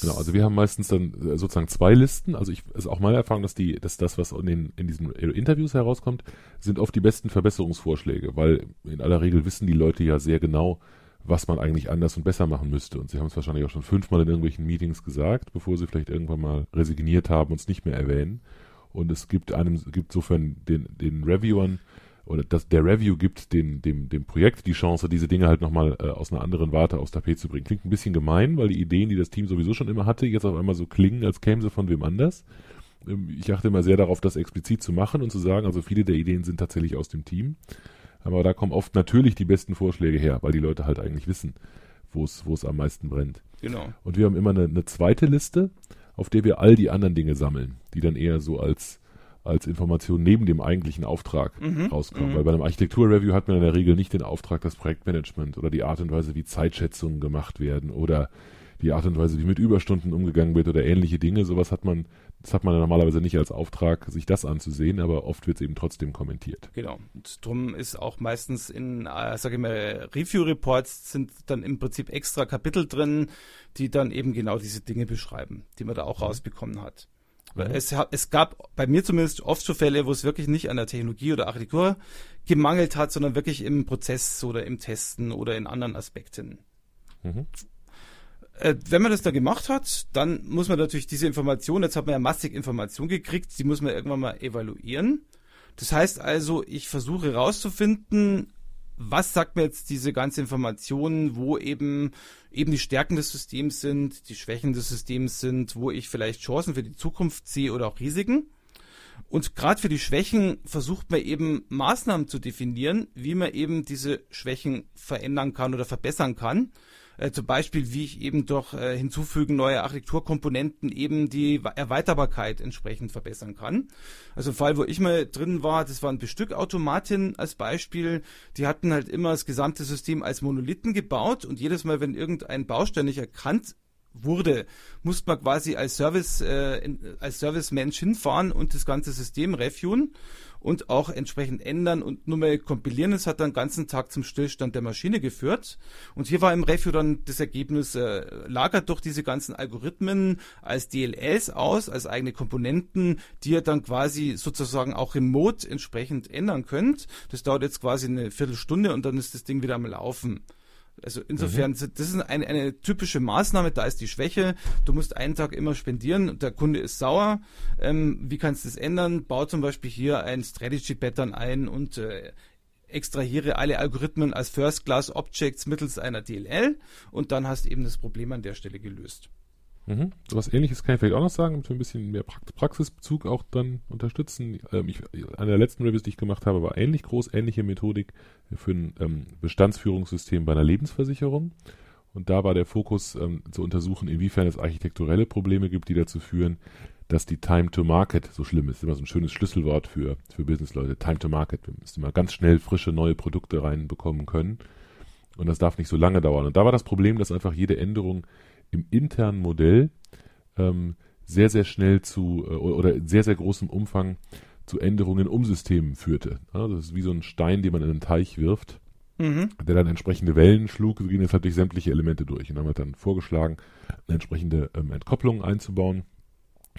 genau, also wir haben meistens dann äh, sozusagen zwei Listen. Also ich ist auch meine Erfahrung, dass die, dass das, was in, den, in diesen Interviews herauskommt, sind oft die besten Verbesserungsvorschläge, weil in aller Regel wissen die Leute ja sehr genau, was man eigentlich anders und besser machen müsste. Und sie haben es wahrscheinlich auch schon fünfmal in irgendwelchen Meetings gesagt, bevor sie vielleicht irgendwann mal resigniert haben und es nicht mehr erwähnen. Und es gibt einem, gibt sofern den, den Reviewern oder das, der Review gibt den, dem, dem Projekt die Chance, diese Dinge halt nochmal äh, aus einer anderen Warte aufs Tapet zu bringen. Klingt ein bisschen gemein, weil die Ideen, die das Team sowieso schon immer hatte, jetzt auf einmal so klingen, als kämen sie von wem anders. Ähm, ich achte immer sehr darauf, das explizit zu machen und zu sagen, also viele der Ideen sind tatsächlich aus dem Team. Aber da kommen oft natürlich die besten Vorschläge her, weil die Leute halt eigentlich wissen, wo es, am meisten brennt. Genau. Und wir haben immer eine, eine zweite Liste, auf der wir all die anderen Dinge sammeln, die dann eher so als, als Information neben dem eigentlichen Auftrag mhm. rauskommen. Mhm. Weil bei einem Architekturreview hat man in der Regel nicht den Auftrag, das Projektmanagement oder die Art und Weise, wie Zeitschätzungen gemacht werden oder die Art und Weise, wie mit Überstunden umgegangen wird oder ähnliche Dinge. Sowas hat man, das hat man normalerweise nicht als Auftrag, sich das anzusehen, aber oft wird es eben trotzdem kommentiert. Genau. Und drum ist auch meistens in, äh, sage ich mal, Review-Reports sind dann im Prinzip extra Kapitel drin, die dann eben genau diese Dinge beschreiben, die man da auch mhm. rausbekommen hat. Mhm. Es, es gab bei mir zumindest oft so Fälle, wo es wirklich nicht an der Technologie oder Architektur gemangelt hat, sondern wirklich im Prozess oder im Testen oder in anderen Aspekten. Mhm. Äh, wenn man das da gemacht hat, dann muss man natürlich diese Information, jetzt hat man ja massig Information gekriegt, die muss man irgendwann mal evaluieren. Das heißt also, ich versuche herauszufinden, was sagt mir jetzt diese ganze Information, wo eben eben die Stärken des Systems sind, die Schwächen des Systems sind, wo ich vielleicht Chancen für die Zukunft sehe oder auch Risiken. Und gerade für die Schwächen versucht man eben Maßnahmen zu definieren, wie man eben diese Schwächen verändern kann oder verbessern kann. Äh, zum Beispiel, wie ich eben durch äh, Hinzufügen neuer Architekturkomponenten eben die Erweiterbarkeit entsprechend verbessern kann. Also ein Fall, wo ich mal drin war, das waren Bestückautomaten als Beispiel. Die hatten halt immer das gesamte System als Monolithen gebaut und jedes Mal, wenn irgendein Baustein nicht erkannt wurde, musste man quasi als Service, äh, als Service-Mensch hinfahren und das ganze System reviewen und auch entsprechend ändern und nur mal kompilieren. Es hat dann den ganzen Tag zum Stillstand der Maschine geführt. Und hier war im Review dann das Ergebnis, äh, lagert durch diese ganzen Algorithmen als DLLs aus, als eigene Komponenten, die ihr dann quasi sozusagen auch remote entsprechend ändern könnt. Das dauert jetzt quasi eine Viertelstunde und dann ist das Ding wieder am Laufen. Also insofern, mhm. das ist eine, eine typische Maßnahme, da ist die Schwäche. Du musst einen Tag immer spendieren, der Kunde ist sauer. Ähm, wie kannst du das ändern? Bau zum Beispiel hier ein Strategy Pattern ein und äh, extrahiere alle Algorithmen als First Class Objects mittels einer DLL und dann hast du eben das Problem an der Stelle gelöst. Mhm. So was ähnliches kann ich vielleicht auch noch sagen, damit wir ein bisschen mehr Praxisbezug auch dann unterstützen. Ähm, ich, eine der letzten Reviews, die ich gemacht habe, war ähnlich groß, ähnliche Methodik für ein ähm, Bestandsführungssystem bei einer Lebensversicherung. Und da war der Fokus ähm, zu untersuchen, inwiefern es architekturelle Probleme gibt, die dazu führen, dass die Time to Market so schlimm ist. Immer so ein schönes Schlüsselwort für, für Businessleute. Time to Market. Wir müssen immer ganz schnell frische neue Produkte reinbekommen können. Und das darf nicht so lange dauern. Und da war das Problem, dass einfach jede Änderung im internen Modell ähm, sehr, sehr schnell zu äh, oder in sehr, sehr großem Umfang zu Änderungen in Umsystemen führte. Ja, das ist wie so ein Stein, den man in einen Teich wirft, mhm. der dann entsprechende Wellen schlug. So ging das halt durch sämtliche Elemente durch. Und dann wird dann vorgeschlagen, eine entsprechende ähm, Entkopplung einzubauen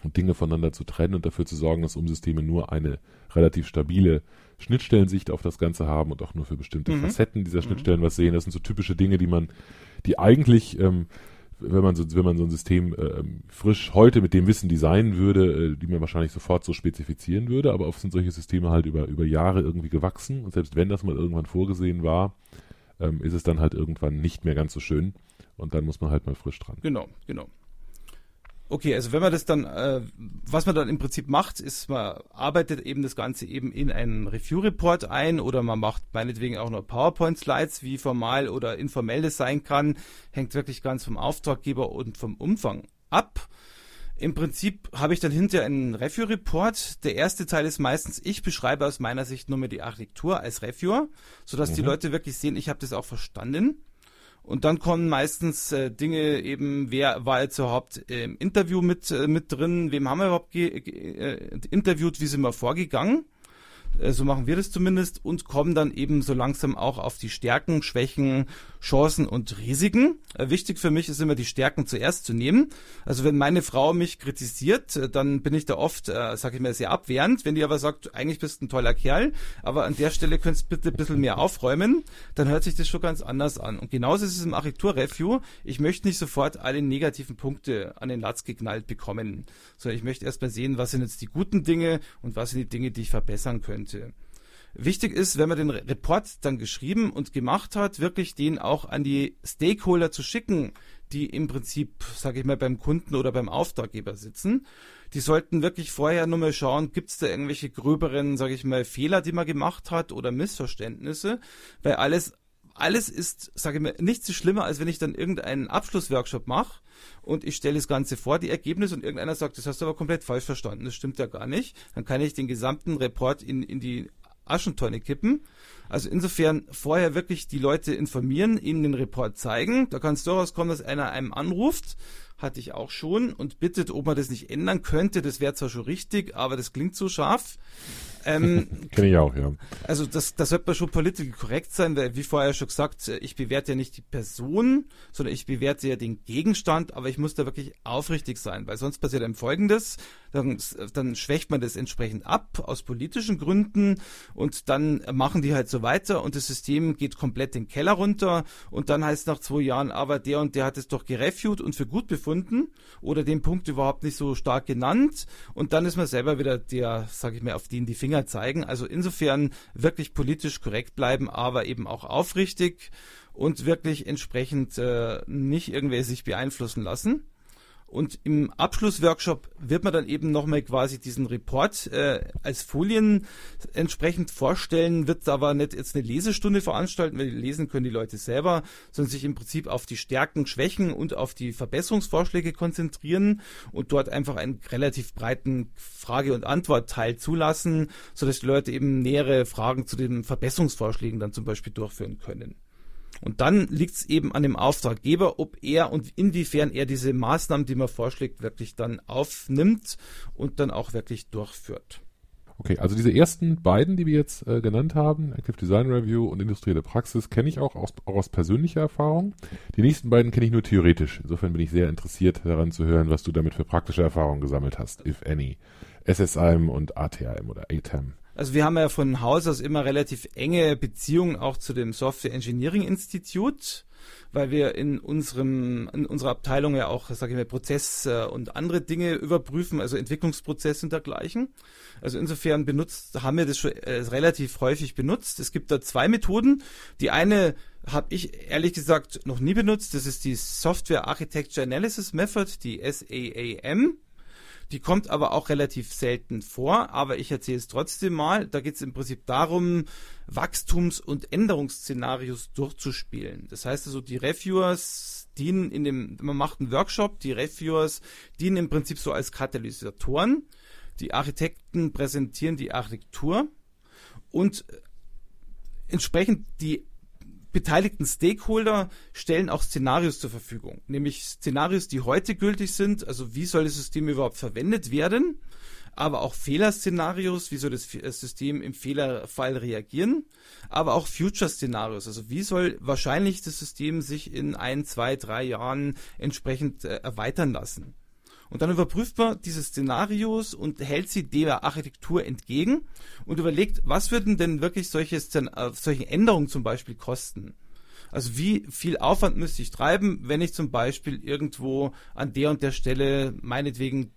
und Dinge voneinander zu trennen und dafür zu sorgen, dass Umsysteme nur eine relativ stabile Schnittstellensicht auf das Ganze haben und auch nur für bestimmte mhm. Facetten dieser Schnittstellen mhm. was sehen. Das sind so typische Dinge, die man, die eigentlich ähm, wenn man so, wenn man so ein System äh, frisch heute mit dem Wissen designen würde, äh, die man wahrscheinlich sofort so spezifizieren würde, aber oft sind solche Systeme halt über, über Jahre irgendwie gewachsen und selbst wenn das mal irgendwann vorgesehen war, ähm, ist es dann halt irgendwann nicht mehr ganz so schön und dann muss man halt mal frisch dran. Genau, genau. Okay, also wenn man das dann, äh, was man dann im Prinzip macht, ist, man arbeitet eben das Ganze eben in einen Review-Report ein oder man macht meinetwegen auch noch PowerPoint-Slides, wie formal oder informell das sein kann, hängt wirklich ganz vom Auftraggeber und vom Umfang ab. Im Prinzip habe ich dann hinterher einen Review-Report. Der erste Teil ist meistens, ich beschreibe aus meiner Sicht nur mehr die Architektur als Reviewer, sodass mhm. die Leute wirklich sehen, ich habe das auch verstanden. Und dann kommen meistens äh, Dinge eben, wer war jetzt überhaupt im Interview mit, äh, mit drin, wem haben wir überhaupt äh, interviewt, wie sind wir vorgegangen. Äh, so machen wir das zumindest und kommen dann eben so langsam auch auf die Stärken, Schwächen, Chancen und Risiken. Äh, wichtig für mich ist immer die Stärken zuerst zu nehmen. Also wenn meine Frau mich kritisiert, äh, dann bin ich da oft, äh, sage ich mal, sehr abwehrend. Wenn die aber sagt, eigentlich bist du ein toller Kerl, aber an der Stelle könntest du bitte ein bisschen mehr aufräumen, dann hört sich das schon ganz anders an. Und genauso ist es im Architekturreview. Ich möchte nicht sofort alle negativen Punkte an den Latz geknallt bekommen, sondern ich möchte erst mal sehen, was sind jetzt die guten Dinge und was sind die Dinge, die ich verbessern könnte könnte. Wichtig ist, wenn man den Report dann geschrieben und gemacht hat, wirklich den auch an die Stakeholder zu schicken, die im Prinzip, sage ich mal, beim Kunden oder beim Auftraggeber sitzen. Die sollten wirklich vorher nur mal schauen, gibt es da irgendwelche gröberen, sage ich mal, Fehler, die man gemacht hat oder Missverständnisse, weil alles alles ist, sage ich mal, nicht so schlimmer, als wenn ich dann irgendeinen Abschlussworkshop mache und ich stelle das Ganze vor, die Ergebnisse, und irgendeiner sagt, das hast du aber komplett falsch verstanden, das stimmt ja gar nicht. Dann kann ich den gesamten Report in, in die Aschentonne kippen. Also insofern vorher wirklich die Leute informieren, ihnen den Report zeigen. Da kann es durchaus kommen, dass einer einem anruft, hatte ich auch schon, und bittet, ob man das nicht ändern könnte. Das wäre zwar schon richtig, aber das klingt so scharf. Ähm, Kenne ich auch, ja. Also das, das sollte man schon politisch korrekt sein, weil wie vorher schon gesagt, ich bewerte ja nicht die Person, sondern ich bewerte ja den Gegenstand, aber ich muss da wirklich aufrichtig sein, weil sonst passiert einem Folgendes, dann, dann schwächt man das entsprechend ab aus politischen Gründen und dann machen die halt so weiter und das System geht komplett den Keller runter und dann heißt nach zwei Jahren, aber der und der hat es doch gereviewt und für gut befunden oder den Punkt überhaupt nicht so stark genannt und dann ist man selber wieder der, sag ich mal, auf den die Finger Finger zeigen. Also insofern wirklich politisch korrekt bleiben, aber eben auch aufrichtig und wirklich entsprechend äh, nicht irgendwer sich beeinflussen lassen. Und im Abschlussworkshop wird man dann eben nochmal quasi diesen Report äh, als Folien entsprechend vorstellen, wird aber nicht jetzt eine Lesestunde veranstalten, weil lesen können die Leute selber, sondern sich im Prinzip auf die Stärken, Schwächen und auf die Verbesserungsvorschläge konzentrieren und dort einfach einen relativ breiten Frage- und Antwortteil zulassen, sodass die Leute eben nähere Fragen zu den Verbesserungsvorschlägen dann zum Beispiel durchführen können. Und dann liegt es eben an dem Auftraggeber, ob er und inwiefern er diese Maßnahmen, die man vorschlägt, wirklich dann aufnimmt und dann auch wirklich durchführt. Okay, also diese ersten beiden, die wir jetzt äh, genannt haben, Active Design Review und industrielle Praxis, kenne ich auch aus, auch aus persönlicher Erfahrung. Die nächsten beiden kenne ich nur theoretisch. Insofern bin ich sehr interessiert daran zu hören, was du damit für praktische Erfahrungen gesammelt hast, if any. SSIM und ATM oder ATEM. Also wir haben ja von Haus aus immer relativ enge Beziehungen auch zu dem Software Engineering Institute, weil wir in unserem in unserer Abteilung ja auch, sage ich mal, Prozess äh, und andere Dinge überprüfen, also Entwicklungsprozesse und dergleichen. Also insofern benutzt haben wir das schon äh, relativ häufig benutzt. Es gibt da zwei Methoden. Die eine habe ich ehrlich gesagt noch nie benutzt. Das ist die Software Architecture Analysis Method, die SAAM. Die kommt aber auch relativ selten vor, aber ich erzähle es trotzdem mal. Da geht es im Prinzip darum, Wachstums- und Änderungsszenarios durchzuspielen. Das heißt also, die Reviewers dienen in dem, man macht einen Workshop, die Reviewers dienen im Prinzip so als Katalysatoren. Die Architekten präsentieren die Architektur und entsprechend die beteiligten Stakeholder stellen auch Szenarios zur Verfügung, nämlich Szenarios, die heute gültig sind, also wie soll das System überhaupt verwendet werden, aber auch Fehlerszenarios, wie soll das System im Fehlerfall reagieren, aber auch Future-Szenarios, also wie soll wahrscheinlich das System sich in ein, zwei, drei Jahren entsprechend äh, erweitern lassen. Und dann überprüft man diese Szenarios und hält sie der Architektur entgegen und überlegt, was würden denn wirklich solche, Szen äh, solche Änderungen zum Beispiel kosten? Also wie viel Aufwand müsste ich treiben, wenn ich zum Beispiel irgendwo an der und der Stelle meinetwegen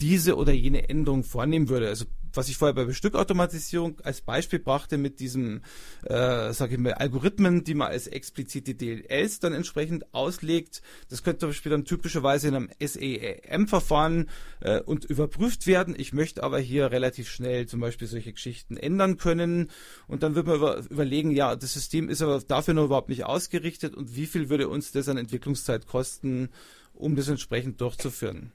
diese oder jene Änderung vornehmen würde. Also was ich vorher bei Bestückautomatisierung als Beispiel brachte mit diesem, äh, sage ich mal, Algorithmen, die man als explizite DLLs dann entsprechend auslegt. Das könnte zum Beispiel dann typischerweise in einem SEM-Verfahren äh, und überprüft werden. Ich möchte aber hier relativ schnell zum Beispiel solche Geschichten ändern können. Und dann wird man über, überlegen, ja, das System ist aber dafür noch überhaupt nicht ausgerichtet und wie viel würde uns das an Entwicklungszeit kosten, um das entsprechend durchzuführen.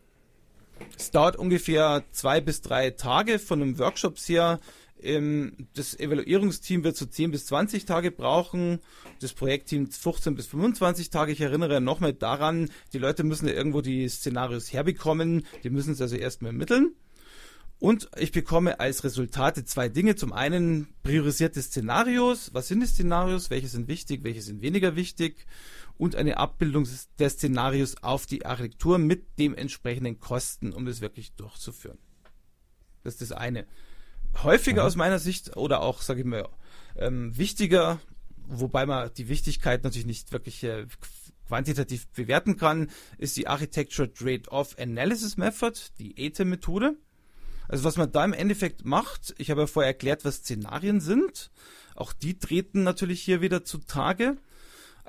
Es dauert ungefähr zwei bis drei Tage von einem Workshop her. Ähm, das Evaluierungsteam wird so 10 bis 20 Tage brauchen, das Projektteam 15 bis 25 Tage. Ich erinnere nochmal daran, die Leute müssen ja irgendwo die Szenarios herbekommen, die müssen es also erstmal ermitteln. Und ich bekomme als Resultate zwei Dinge. Zum einen priorisierte Szenarios. Was sind die Szenarios? Welche sind wichtig? Welche sind weniger wichtig? Und eine Abbildung des Szenarios auf die Architektur mit dem entsprechenden Kosten, um das wirklich durchzuführen. Das ist das eine. Häufiger mhm. aus meiner Sicht oder auch, sage ich mal, ähm, wichtiger, wobei man die Wichtigkeit natürlich nicht wirklich äh, quantitativ bewerten kann, ist die Architecture Trade-off Analysis Method, die ATEM-Methode. Also was man da im Endeffekt macht, ich habe ja vorher erklärt, was Szenarien sind. Auch die treten natürlich hier wieder zutage.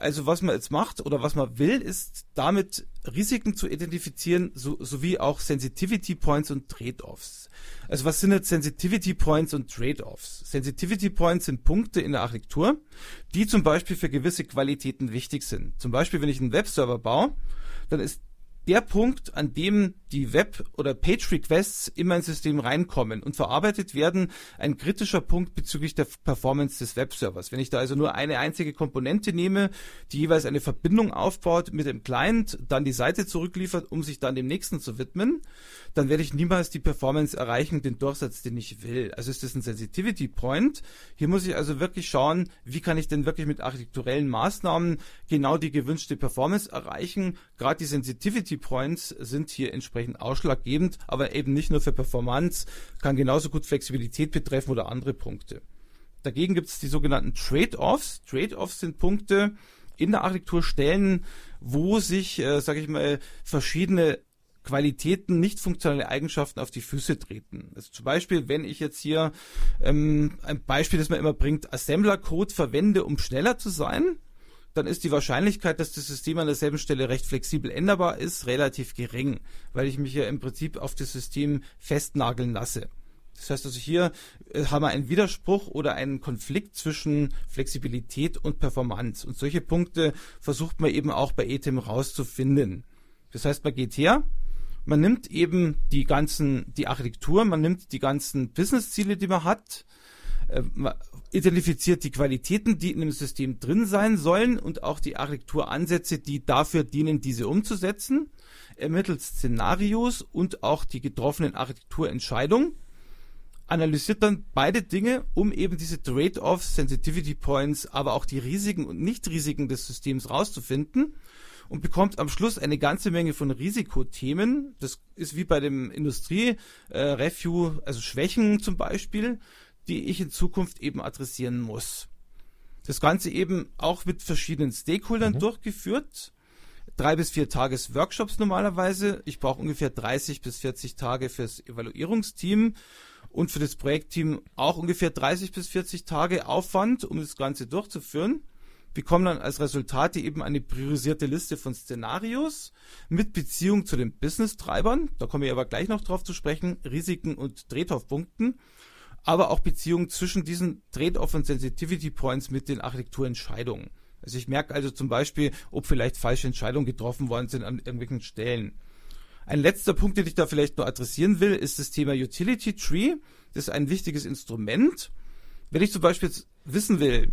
Also was man jetzt macht oder was man will, ist damit Risiken zu identifizieren, so, sowie auch Sensitivity Points und Trade-offs. Also was sind jetzt Sensitivity Points und Trade-offs? Sensitivity Points sind Punkte in der Architektur, die zum Beispiel für gewisse Qualitäten wichtig sind. Zum Beispiel, wenn ich einen Webserver baue, dann ist der Punkt, an dem die Web- oder Page-Requests in mein System reinkommen und verarbeitet werden, ein kritischer Punkt bezüglich der Performance des Webservers. Wenn ich da also nur eine einzige Komponente nehme, die jeweils eine Verbindung aufbaut mit dem Client, dann die Seite zurückliefert, um sich dann dem nächsten zu widmen, dann werde ich niemals die Performance erreichen, den Durchsatz, den ich will. Also ist das ein Sensitivity Point. Hier muss ich also wirklich schauen, wie kann ich denn wirklich mit architekturellen Maßnahmen genau die gewünschte Performance erreichen. Gerade die Sensitivity Points sind hier entsprechend ausschlaggebend, aber eben nicht nur für Performance, kann genauso gut Flexibilität betreffen oder andere Punkte. Dagegen gibt es die sogenannten Trade-offs. Trade-offs sind Punkte in der Architekturstellen, wo sich, äh, sage ich mal, verschiedene Qualitäten, nicht funktionale Eigenschaften auf die Füße treten. Also zum Beispiel, wenn ich jetzt hier ähm, ein Beispiel, das man immer bringt, Assembler-Code verwende, um schneller zu sein, dann ist die Wahrscheinlichkeit, dass das System an derselben Stelle recht flexibel änderbar ist, relativ gering, weil ich mich ja im Prinzip auf das System festnageln lasse. Das heißt also hier äh, haben wir einen Widerspruch oder einen Konflikt zwischen Flexibilität und Performance. Und solche Punkte versucht man eben auch bei ETIM rauszufinden. Das heißt, man geht her, man nimmt eben die ganzen, die Architektur, man nimmt die ganzen Business-Ziele, die man hat, äh, identifiziert die Qualitäten, die in dem System drin sein sollen und auch die Architekturansätze, die dafür dienen, diese umzusetzen, ermittelt Szenarios und auch die getroffenen Architekturentscheidungen, analysiert dann beide Dinge, um eben diese Trade-offs, Sensitivity Points, aber auch die Risiken und Nicht-Risiken des Systems rauszufinden und bekommt am Schluss eine ganze Menge von Risikothemen. Das ist wie bei dem Industrie-Review, äh, also Schwächen zum Beispiel, die ich in Zukunft eben adressieren muss. Das Ganze eben auch mit verschiedenen Stakeholdern mhm. durchgeführt. Drei bis vier Tages Workshops normalerweise. Ich brauche ungefähr 30 bis 40 Tage fürs Evaluierungsteam und für das Projektteam auch ungefähr 30 bis 40 Tage Aufwand, um das Ganze durchzuführen. Wir kommen dann als Resultate eben eine priorisierte Liste von Szenarios mit Beziehung zu den Business-Treibern. Da kommen wir aber gleich noch drauf zu sprechen. Risiken und Drehtorfpunkten aber auch Beziehungen zwischen diesen Trade-off und Sensitivity Points mit den Architekturentscheidungen. Also ich merke also zum Beispiel, ob vielleicht falsche Entscheidungen getroffen worden sind an irgendwelchen Stellen. Ein letzter Punkt, den ich da vielleicht noch adressieren will, ist das Thema Utility Tree. Das ist ein wichtiges Instrument. Wenn ich zum Beispiel wissen will,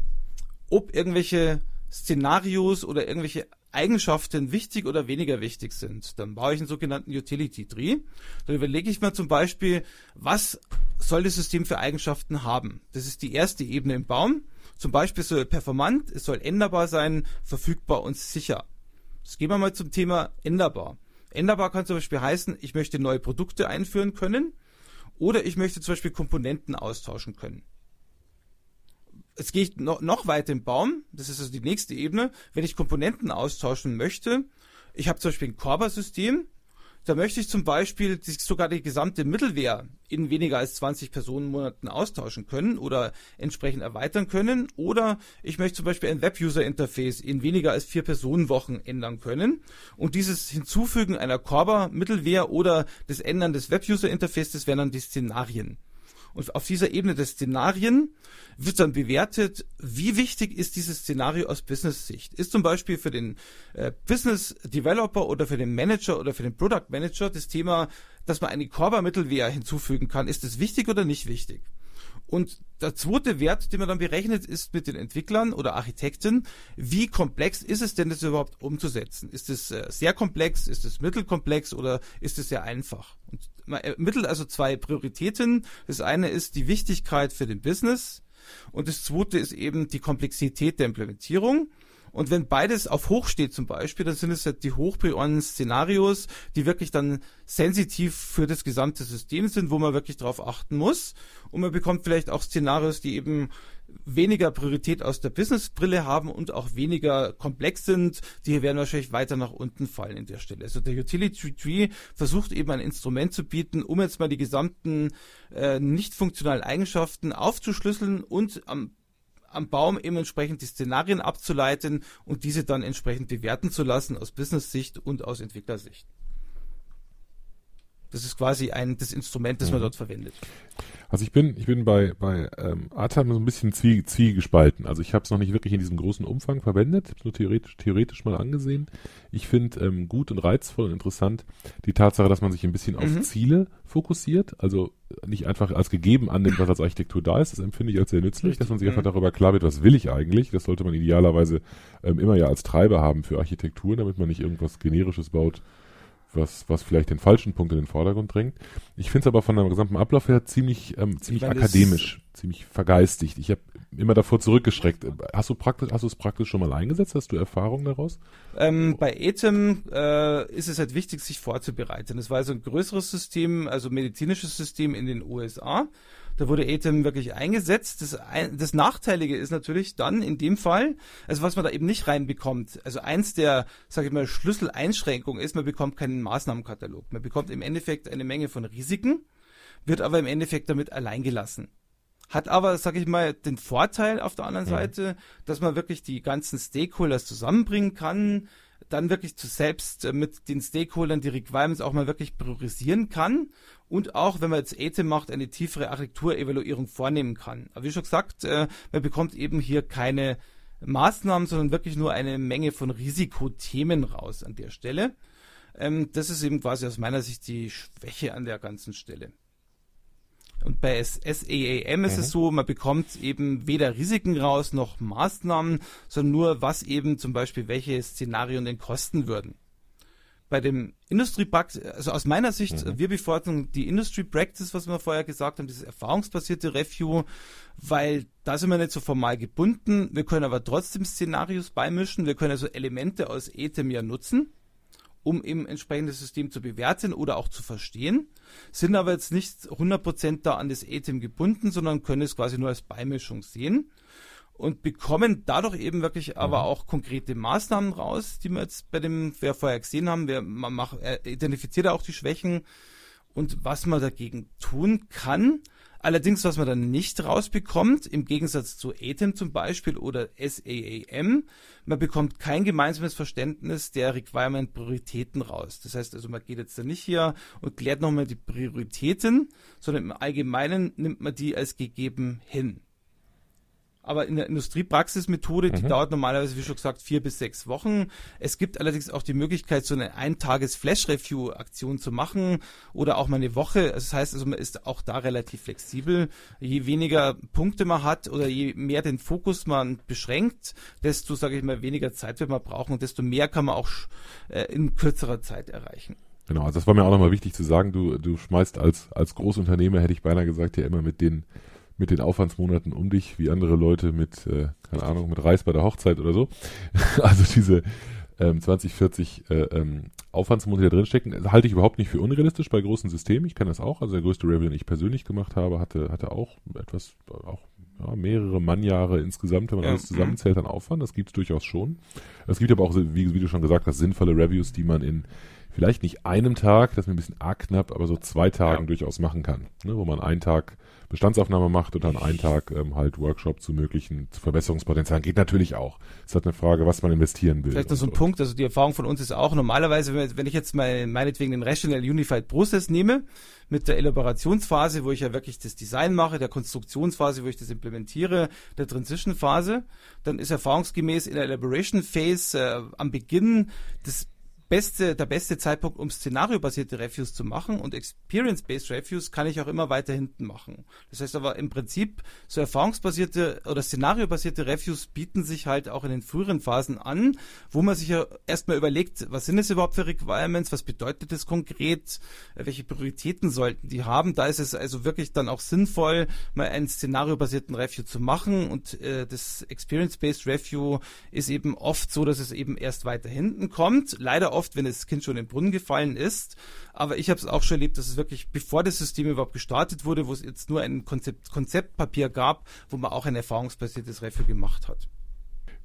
ob irgendwelche Szenarios oder irgendwelche Eigenschaften wichtig oder weniger wichtig sind. Dann baue ich einen sogenannten Utility Tree. Dann überlege ich mir zum Beispiel, was soll das System für Eigenschaften haben? Das ist die erste Ebene im Baum. Zum Beispiel soll performant, es soll änderbar sein, verfügbar und sicher. Jetzt gehen wir mal zum Thema änderbar. Änderbar kann zum Beispiel heißen, ich möchte neue Produkte einführen können oder ich möchte zum Beispiel Komponenten austauschen können jetzt gehe ich noch, noch weiter im Baum, das ist also die nächste Ebene, wenn ich Komponenten austauschen möchte. Ich habe zum Beispiel ein Korba-System, da möchte ich zum Beispiel sogar die gesamte Mittelwehr in weniger als 20 Personenmonaten austauschen können oder entsprechend erweitern können. Oder ich möchte zum Beispiel ein Web-User-Interface in weniger als vier Personenwochen ändern können. Und dieses Hinzufügen einer Korba-Mittelwehr oder das Ändern des Web-User-Interfaces wären dann die Szenarien. Und auf dieser Ebene der Szenarien wird dann bewertet, wie wichtig ist dieses Szenario aus Business-Sicht. Ist zum Beispiel für den äh, Business Developer oder für den Manager oder für den Product Manager das Thema, dass man eine Korba-Mittelwehr hinzufügen kann, ist es wichtig oder nicht wichtig? Und der zweite Wert, den man dann berechnet, ist mit den Entwicklern oder Architekten, wie komplex ist es denn, das überhaupt umzusetzen? Ist es äh, sehr komplex, ist es mittelkomplex oder ist es sehr einfach? Und man ermittelt also zwei Prioritäten. Das eine ist die Wichtigkeit für den Business und das zweite ist eben die Komplexität der Implementierung. Und wenn beides auf hoch steht zum Beispiel, dann sind es ja die hochprioren Szenarios, die wirklich dann sensitiv für das gesamte System sind, wo man wirklich darauf achten muss. Und man bekommt vielleicht auch Szenarios, die eben weniger Priorität aus der Businessbrille haben und auch weniger komplex sind, die werden wahrscheinlich weiter nach unten fallen in der Stelle. Also der Utility Tree versucht eben ein Instrument zu bieten, um jetzt mal die gesamten äh, nicht funktionalen Eigenschaften aufzuschlüsseln und am am Baum eben entsprechend die Szenarien abzuleiten und diese dann entsprechend bewerten zu lassen aus Business-Sicht und aus Entwicklersicht. Das ist quasi ein das Instrument, das mhm. man dort verwendet. Also ich bin, ich bin bei, bei ähm, Atam so ein bisschen zwie, zwiegespalten. Also ich habe es noch nicht wirklich in diesem großen Umfang verwendet, ich habe es nur theoretisch, theoretisch mal angesehen. Ich finde ähm, gut und reizvoll und interessant die Tatsache, dass man sich ein bisschen mhm. auf Ziele fokussiert, also nicht einfach als gegeben annimmt, was als Architektur da ist. Das empfinde ich als sehr nützlich, Richtig. dass man sich einfach mhm. darüber klar wird, was will ich eigentlich. Das sollte man idealerweise ähm, immer ja als Treiber haben für Architektur, damit man nicht irgendwas Generisches baut, was, was vielleicht den falschen Punkt in den Vordergrund drängt. Ich finde es aber von dem gesamten Ablauf her ziemlich, ähm, ziemlich meine, akademisch, ziemlich vergeistigt. Ich habe immer davor zurückgeschreckt. Hast du praktisch, hast du es praktisch schon mal eingesetzt? Hast du Erfahrung daraus? Ähm, bei ETEM äh, ist es halt wichtig, sich vorzubereiten. Es war also ein größeres System, also medizinisches System in den USA. Da wurde ATEM wirklich eingesetzt. Das, das Nachteilige ist natürlich dann in dem Fall, also was man da eben nicht reinbekommt. Also eins der, sage ich mal, Schlüsseleinschränkungen ist, man bekommt keinen Maßnahmenkatalog. Man bekommt im Endeffekt eine Menge von Risiken, wird aber im Endeffekt damit allein gelassen. Hat aber, sag ich mal, den Vorteil auf der anderen mhm. Seite, dass man wirklich die ganzen Stakeholders zusammenbringen kann, dann wirklich zu selbst äh, mit den Stakeholdern die Requirements auch mal wirklich priorisieren kann und auch, wenn man jetzt ETE macht, eine tiefere Architekturevaluierung vornehmen kann. Aber wie schon gesagt, äh, man bekommt eben hier keine Maßnahmen, sondern wirklich nur eine Menge von Risikothemen raus an der Stelle. Ähm, das ist eben quasi aus meiner Sicht die Schwäche an der ganzen Stelle. Und bei SAAM ist mhm. es so, man bekommt eben weder Risiken raus noch Maßnahmen, sondern nur, was eben zum Beispiel welche Szenarien denn kosten würden. Bei dem Industry Practice, also aus meiner Sicht, mhm. wir bevorzugen die Industry Practice, was wir vorher gesagt haben, dieses erfahrungsbasierte Review, weil da sind wir nicht so formal gebunden. Wir können aber trotzdem Szenarios beimischen. Wir können also Elemente aus ETEM ja nutzen um eben entsprechendes System zu bewerten oder auch zu verstehen, sind aber jetzt nicht 100% da an das ATEM gebunden, sondern können es quasi nur als Beimischung sehen und bekommen dadurch eben wirklich mhm. aber auch konkrete Maßnahmen raus, die wir jetzt bei dem, wer vorher gesehen haben, wer, man macht, er identifiziert auch die Schwächen und was man dagegen tun kann. Allerdings, was man dann nicht rausbekommt, im Gegensatz zu ATEM zum Beispiel oder SAAM, man bekommt kein gemeinsames Verständnis der Requirement-Prioritäten raus. Das heißt also, man geht jetzt da nicht hier und klärt nochmal die Prioritäten, sondern im Allgemeinen nimmt man die als gegeben hin aber in der Industriepraxismethode, die mhm. dauert normalerweise, wie schon gesagt, vier bis sechs Wochen. Es gibt allerdings auch die Möglichkeit, so eine Eintages-Flash-Review-Aktion zu machen oder auch mal eine Woche. Das heißt also, man ist auch da relativ flexibel. Je weniger Punkte man hat oder je mehr den Fokus man beschränkt, desto, sage ich mal, weniger Zeit wird man brauchen und desto mehr kann man auch äh, in kürzerer Zeit erreichen. Genau, also das war mir auch nochmal wichtig zu sagen. Du, du schmeißt als, als Großunternehmer, hätte ich beinahe gesagt, ja immer mit den mit den Aufwandsmonaten um dich, wie andere Leute mit, äh, keine Ahnung, mit Reis bei der Hochzeit oder so. also diese ähm, 20, 40 äh, ähm, Aufwandsmonate, die da drin stecken, halte ich überhaupt nicht für unrealistisch bei großen Systemen. Ich kenne das auch. Also der größte Review, den ich persönlich gemacht habe, hatte, hatte auch etwas, auch ja, mehrere Mannjahre insgesamt, wenn man ja. alles zusammenzählt, an Aufwand. Das gibt es durchaus schon. Es gibt aber auch, wie, wie du schon gesagt hast, sinnvolle Reviews, die man in vielleicht nicht einem Tag, das ist mir ein bisschen arg knapp, aber so zwei Tagen ja. durchaus machen kann. Ne, wo man einen Tag Bestandsaufnahme macht und dann einen Tag ähm, halt Workshop zu möglichen Verbesserungspotenzialen. Geht natürlich auch. Es ist halt eine Frage, was man investieren will. Vielleicht noch so ein Punkt, also die Erfahrung von uns ist auch normalerweise, wenn ich jetzt mal meinetwegen den Rational Unified Process nehme, mit der Elaborationsphase, wo ich ja wirklich das Design mache, der Konstruktionsphase, wo ich das implementiere, der Transition Phase, dann ist erfahrungsgemäß in der Elaboration Phase äh, am Beginn das beste, der beste Zeitpunkt, um szenariobasierte Reviews zu machen und Experience-Based Reviews kann ich auch immer weiter hinten machen. Das heißt aber im Prinzip so erfahrungsbasierte oder szenariobasierte Reviews bieten sich halt auch in den früheren Phasen an, wo man sich ja erstmal überlegt, was sind es überhaupt für Requirements, was bedeutet das konkret, welche Prioritäten sollten die haben. Da ist es also wirklich dann auch sinnvoll, mal einen szenariobasierten Review zu machen und äh, das Experience-Based Review ist eben oft so, dass es eben erst weiter hinten kommt. Leider wenn das Kind schon in den Brunnen gefallen ist. Aber ich habe es auch schon erlebt, dass es wirklich, bevor das System überhaupt gestartet wurde, wo es jetzt nur ein Konzept, Konzeptpapier gab, wo man auch ein erfahrungsbasiertes Review gemacht hat.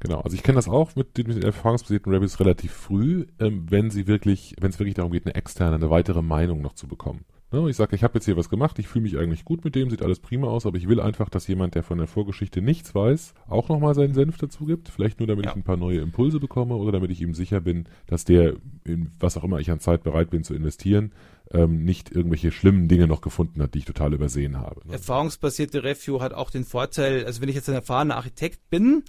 Genau, also ich kenne das auch mit, mit den erfahrungsbasierten Reviews relativ früh, ähm, wenn sie wirklich, wenn es wirklich darum geht, eine externe, eine weitere Meinung noch zu bekommen. Ne, ich sage, ich habe jetzt hier was gemacht, ich fühle mich eigentlich gut mit dem, sieht alles prima aus, aber ich will einfach, dass jemand, der von der Vorgeschichte nichts weiß, auch nochmal seinen Senf dazu gibt. Vielleicht nur, damit ja. ich ein paar neue Impulse bekomme oder damit ich ihm sicher bin, dass der, in was auch immer ich an Zeit bereit bin zu investieren, ähm, nicht irgendwelche schlimmen Dinge noch gefunden hat, die ich total übersehen habe. Ne? Erfahrungsbasierte Review hat auch den Vorteil, also wenn ich jetzt ein erfahrener Architekt bin,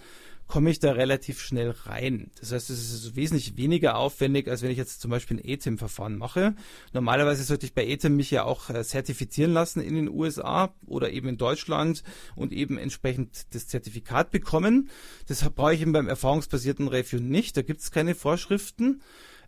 komme ich da relativ schnell rein. Das heißt, es ist wesentlich weniger aufwendig, als wenn ich jetzt zum Beispiel ein ETIM-Verfahren mache. Normalerweise sollte ich bei ETIM mich ja auch äh, zertifizieren lassen in den USA oder eben in Deutschland und eben entsprechend das Zertifikat bekommen. Deshalb brauche ich eben beim erfahrungsbasierten Review nicht. Da gibt es keine Vorschriften.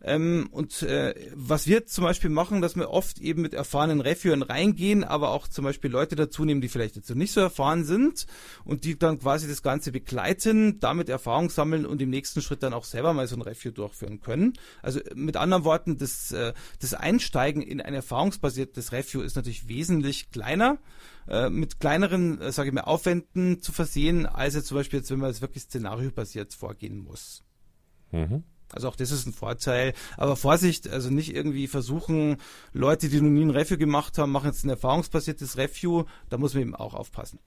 Ähm, und äh, was wir zum Beispiel machen, dass wir oft eben mit erfahrenen Reviewern reingehen, aber auch zum Beispiel Leute dazu nehmen, die vielleicht jetzt nicht so erfahren sind und die dann quasi das Ganze begleiten, damit Erfahrung sammeln und im nächsten Schritt dann auch selber mal so ein Review durchführen können. Also mit anderen Worten, das, äh, das Einsteigen in ein erfahrungsbasiertes Review ist natürlich wesentlich kleiner äh, mit kleineren, äh, sage ich mal, Aufwänden zu versehen, als jetzt zum Beispiel jetzt, wenn man jetzt wirklich szenariobasiert vorgehen muss. Mhm. Also auch das ist ein Vorteil. Aber Vorsicht, also nicht irgendwie versuchen, Leute, die noch nie ein Review gemacht haben, machen jetzt ein erfahrungsbasiertes Review. Da muss man eben auch aufpassen.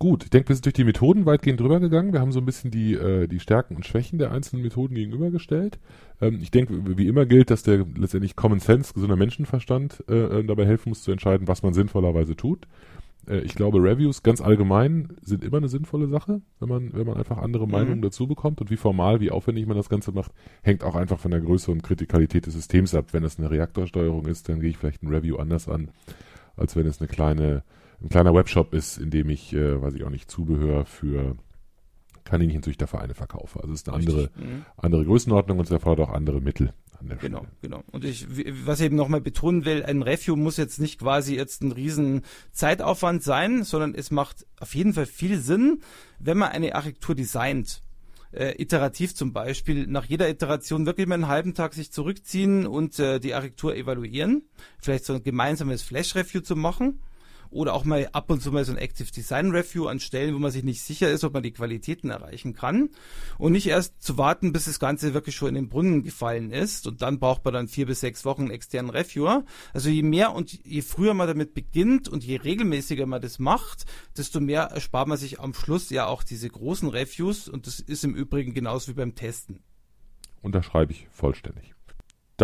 Gut, ich denke, wir sind durch die Methoden weitgehend drüber gegangen. Wir haben so ein bisschen die, äh, die Stärken und Schwächen der einzelnen Methoden gegenübergestellt. Ähm, ich denke, wie immer gilt, dass der letztendlich Common Sense, gesunder Menschenverstand äh, äh dabei helfen muss zu entscheiden, was man sinnvollerweise tut. Äh, ich glaube, Reviews ganz allgemein sind immer eine sinnvolle Sache, wenn man, wenn man einfach andere mhm. Meinungen dazu bekommt. Und wie formal, wie aufwendig man das Ganze macht, hängt auch einfach von der Größe und Kritikalität des Systems ab. Wenn es eine Reaktorsteuerung ist, dann gehe ich vielleicht ein Review anders an, als wenn es eine kleine, ein kleiner Webshop ist, in dem ich, äh, weiß ich auch nicht, Zubehör für Kaninchenzüchtervereine verkaufe. Also es ist eine andere, mhm. andere Größenordnung und es erfordert auch andere Mittel an der genau, Stelle. Genau, genau. Und ich, was ich eben nochmal betonen will, ein Review muss jetzt nicht quasi jetzt ein riesen Zeitaufwand sein, sondern es macht auf jeden Fall viel Sinn, wenn man eine Architektur designt. Äh, iterativ zum Beispiel, nach jeder Iteration wirklich mal einen halben Tag sich zurückziehen und äh, die Architektur evaluieren. Vielleicht so ein gemeinsames Flash-Review zu machen oder auch mal ab und zu mal so ein Active Design Review an Stellen, wo man sich nicht sicher ist, ob man die Qualitäten erreichen kann und nicht erst zu warten, bis das Ganze wirklich schon in den Brunnen gefallen ist und dann braucht man dann vier bis sechs Wochen externen Reviewer. Also je mehr und je früher man damit beginnt und je regelmäßiger man das macht, desto mehr erspart man sich am Schluss ja auch diese großen Reviews und das ist im Übrigen genauso wie beim Testen. Unterschreibe ich vollständig.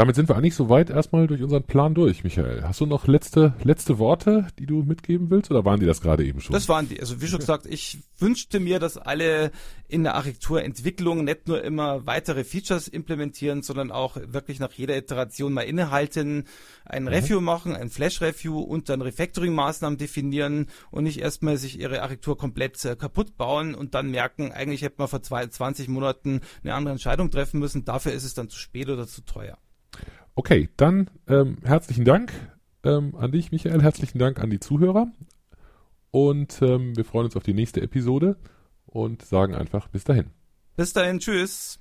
Damit sind wir eigentlich soweit erstmal durch unseren Plan durch, Michael. Hast du noch letzte, letzte Worte, die du mitgeben willst, oder waren die das gerade eben schon? Das waren die. Also wie schon gesagt, ich wünschte mir, dass alle in der Architekturentwicklung nicht nur immer weitere Features implementieren, sondern auch wirklich nach jeder Iteration mal innehalten, ein mhm. Review machen, ein Flash-Review und dann Refactoring-Maßnahmen definieren und nicht erstmal sich ihre Architektur komplett äh, kaputt bauen und dann merken, eigentlich hätte man vor zwei, 20 Monaten eine andere Entscheidung treffen müssen. Dafür ist es dann zu spät oder zu teuer. Okay, dann ähm, herzlichen Dank ähm, an dich, Michael. Herzlichen Dank an die Zuhörer. Und ähm, wir freuen uns auf die nächste Episode und sagen einfach bis dahin. Bis dahin, tschüss.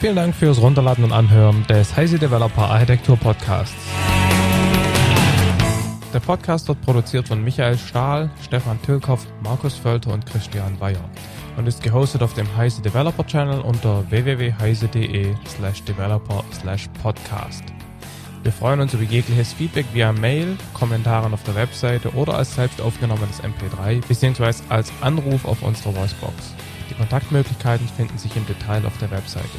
Vielen Dank fürs Runterladen und Anhören des Heise Developer Architektur Podcasts. Der Podcast wird produziert von Michael Stahl, Stefan Tilkoff, Markus Völter und Christian Bayer und ist gehostet auf dem Heise Developer Channel unter www.heise.de slash developer slash podcast. Wir freuen uns über jegliches Feedback via Mail, Kommentaren auf der Webseite oder als selbst aufgenommenes MP3 bzw. als Anruf auf unserer Voicebox. Die Kontaktmöglichkeiten finden sich im Detail auf der Webseite.